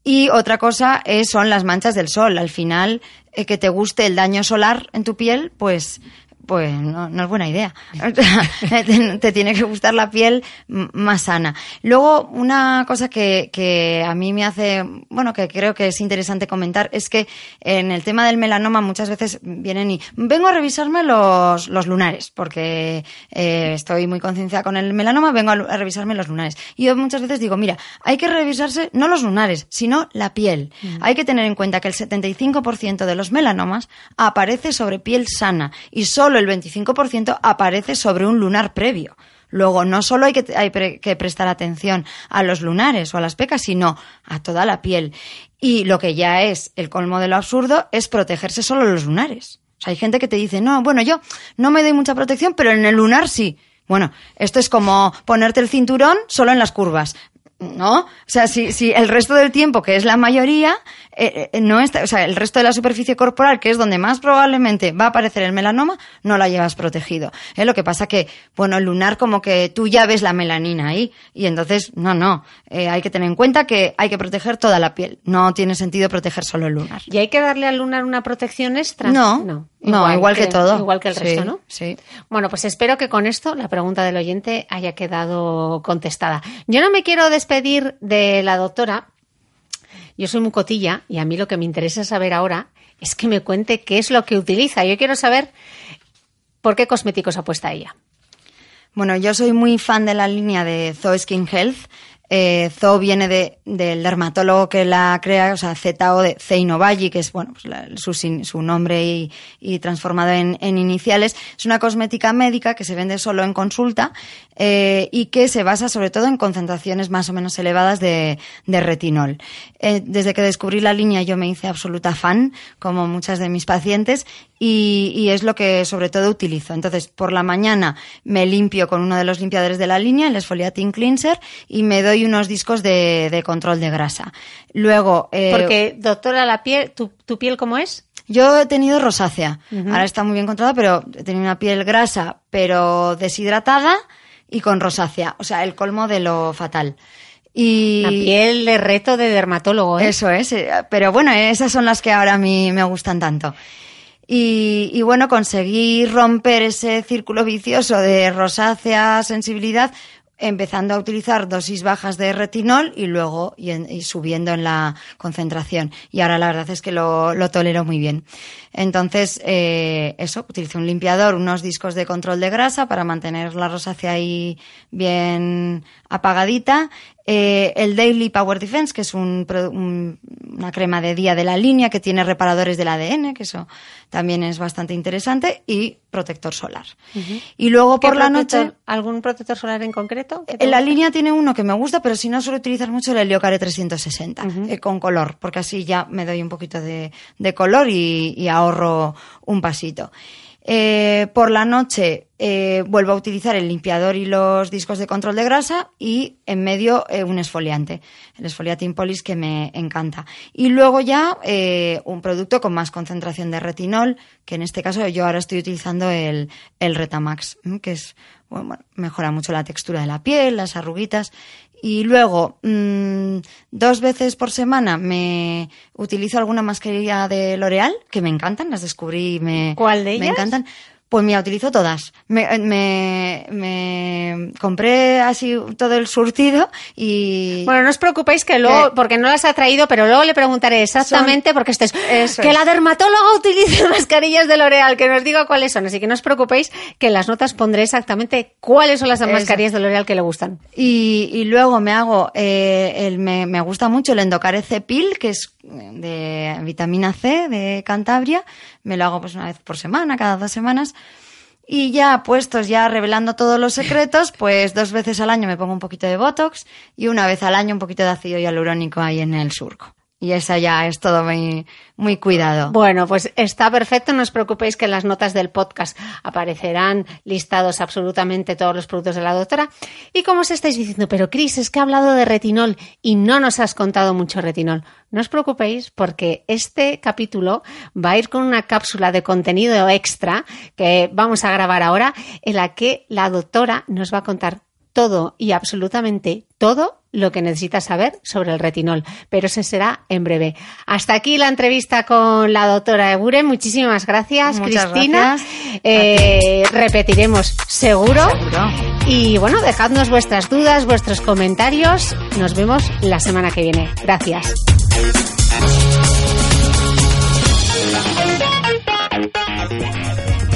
Y otra cosa es, son las manchas del sol. Al final, eh, que te guste el daño solar en tu piel, pues pues no, no, es buena idea. <laughs> <laughs> te, tiene que gustar la piel más sana. Luego, una cosa que, que a mí me hace, bueno, que creo que es interesante comentar, es que en el tema del melanoma muchas veces vienen y vengo a revisarme los, los lunares, porque eh, estoy muy concienciada con el melanoma, vengo a, revisarme los lunares. Y yo muchas veces digo, mira, hay que revisarse no los lunares, sino la piel. Mm. Hay que tener en cuenta que el 75% de los melanomas aparece sobre piel sana y solo el 25% aparece sobre un lunar previo. Luego, no solo hay que, prestar atención a los lunares o a las pecas, sino a toda la piel. Y lo que ya es el colmo de lo absurdo es protegerse solo los lunares. O sea, hay gente que te dice, no, bueno, yo no me doy mucha protección, pero en el lunar sí. Bueno, esto es como ponerte el cinturón solo en las curvas. ¿no? O sea, si el resto del tiempo, que es la mayoría, eh, eh, no está, o sea, el resto de la superficie corporal, que es donde más probablemente va a aparecer el melanoma, no la llevas protegido. ¿eh? Lo que pasa que, bueno, el lunar como que tú ya ves la melanina ahí, y entonces, no, no, hay que tener en cuenta que hay que proteger toda la piel. No tiene sentido proteger solo el lunar. ¿Y hay que darle al lunar una protección extra? No, no. Igual, que, todo. Igual que el resto, ¿no? Sí. Bueno, pues espero que con esto la pregunta del oyente haya quedado contestada. Yo no me quiero despedir de la doctora. Yo soy muy cotilla y a mí lo que me interesa saber ahora es que me cuente qué es lo que utiliza. Yo quiero saber por qué cosméticos apuesta ella. Bueno, yo soy muy fan de la línea de Zoe Skin Health. Eh, Zo viene de, del dermatólogo que la crea, o sea, ZO de Zeino que es bueno, pues su, su, nombre y, transformado en, iniciales. Es una cosmética médica que se vende solo en consulta eh, y que se basa sobre todo en concentraciones más o menos elevadas de, de retinol. Eh, desde que descubrí la línea yo me hice absoluta fan, como muchas de mis pacientes, y, y, es lo que sobre todo utilizo. Entonces, por la mañana me limpio con uno de los limpiadores de la línea, el Exfoliating Cleanser, y me doy unos discos de, de control de grasa. Luego... Eh, Porque, doctora, la piel, ¿tu, tu piel cómo es? Yo he tenido rosácea. Ahora está muy bien controlada, pero he tenido una piel grasa, pero deshidratada y con rosácea. O sea, el colmo de lo fatal. Y la piel de reto de dermatólogo, ¿eh? Eso es, eh, pero bueno, esas son las que ahora a mí me gustan tanto. Y, y, bueno, conseguí romper ese círculo vicioso de rosácea, sensibilidad, empezando a utilizar dosis bajas de retinol y luego y, subiendo en la concentración. Y ahora la verdad es que lo, lo tolero muy bien. Entonces, eh, eso, utilizo un limpiador, unos discos de control de grasa para mantener la rosácea ahí bien apagadita. Eh, el Daily Power Defense, que es un, un, una crema de día de la línea que tiene reparadores del ADN, que eso también es bastante interesante, y protector solar. Uh -huh. Y luego por la noche... ¿Algún protector solar en concreto? En la línea tiene uno que me gusta, pero si no suelo utilizar mucho el Heliocare 360, uh -huh. eh, con color, porque así ya me doy un poquito de, de color y, y, ahorro un pasito. Eh, por la noche eh, vuelvo a utilizar el limpiador y los discos de control de grasa y en medio eh, un esfoliante, el esfoliating polis que me encanta. Y luego ya un producto con más concentración de retinol, que en este caso yo ahora estoy utilizando el, el Retamax, que es bueno, mejora mucho la textura de la piel, las arruguitas. Y luego, mmm, dos veces por semana me utilizo alguna mascarilla de L'Oreal, que me encantan, las descubrí y me, ¿Cuál de ellas? me encantan. Pues mira, utilizo todas. Me, me, me, compré así todo el surtido y... Bueno, no os preocupéis que luego, eh, porque no las ha traído, pero luego le preguntaré exactamente, son, porque esto es, eso que es. la dermatóloga utilice <laughs> mascarillas de L'Oreal, que nos diga cuáles son. Así que no os preocupéis que en las notas pondré exactamente cuáles son las eso. mascarillas de L'Oreal que le gustan. Y, y luego me hago, eh, el, me, me gusta mucho el Endocare Cepil, que es de vitamina C de Cantabria. Me lo hago pues una vez por semana, cada dos semanas. Y ya puestos, ya revelando todos los secretos, <laughs> pues dos veces al año me pongo un poquito de Botox y una vez al año un poquito de ácido hialurónico ahí en el surco. Y esa ya es todo muy, muy cuidado. Bueno, pues está perfecto. No os preocupéis que en las notas del podcast aparecerán listados absolutamente todos los productos de la doctora. Y como os estáis diciendo, pero Cris, es que ha hablado de retinol y no nos has contado mucho retinol. No os preocupéis porque este capítulo va a ir con una cápsula de contenido extra que vamos a grabar ahora en la que la doctora nos va a contar todo y absolutamente todo lo que necesitas saber sobre el retinol, pero ese será en breve. Hasta aquí la entrevista con la doctora Eburen. Muchísimas gracias, Muchas Cristina. Gracias. Eh, repetiremos seguro. seguro. Y bueno, dejadnos vuestras dudas, vuestros comentarios. Nos vemos la semana que viene. Gracias.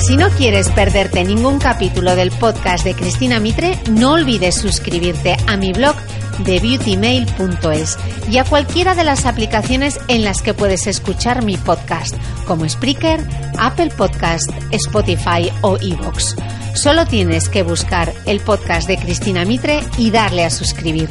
Si no quieres perderte ningún capítulo del podcast de Cristina Mitre, no olvides suscribirte a mi blog de beautymail.es y a cualquiera de las aplicaciones en las que puedes escuchar mi podcast, como Spreaker, Apple Podcast, Spotify o Evox. Solo tienes que buscar el podcast de Cristina Mitre y darle a suscribir.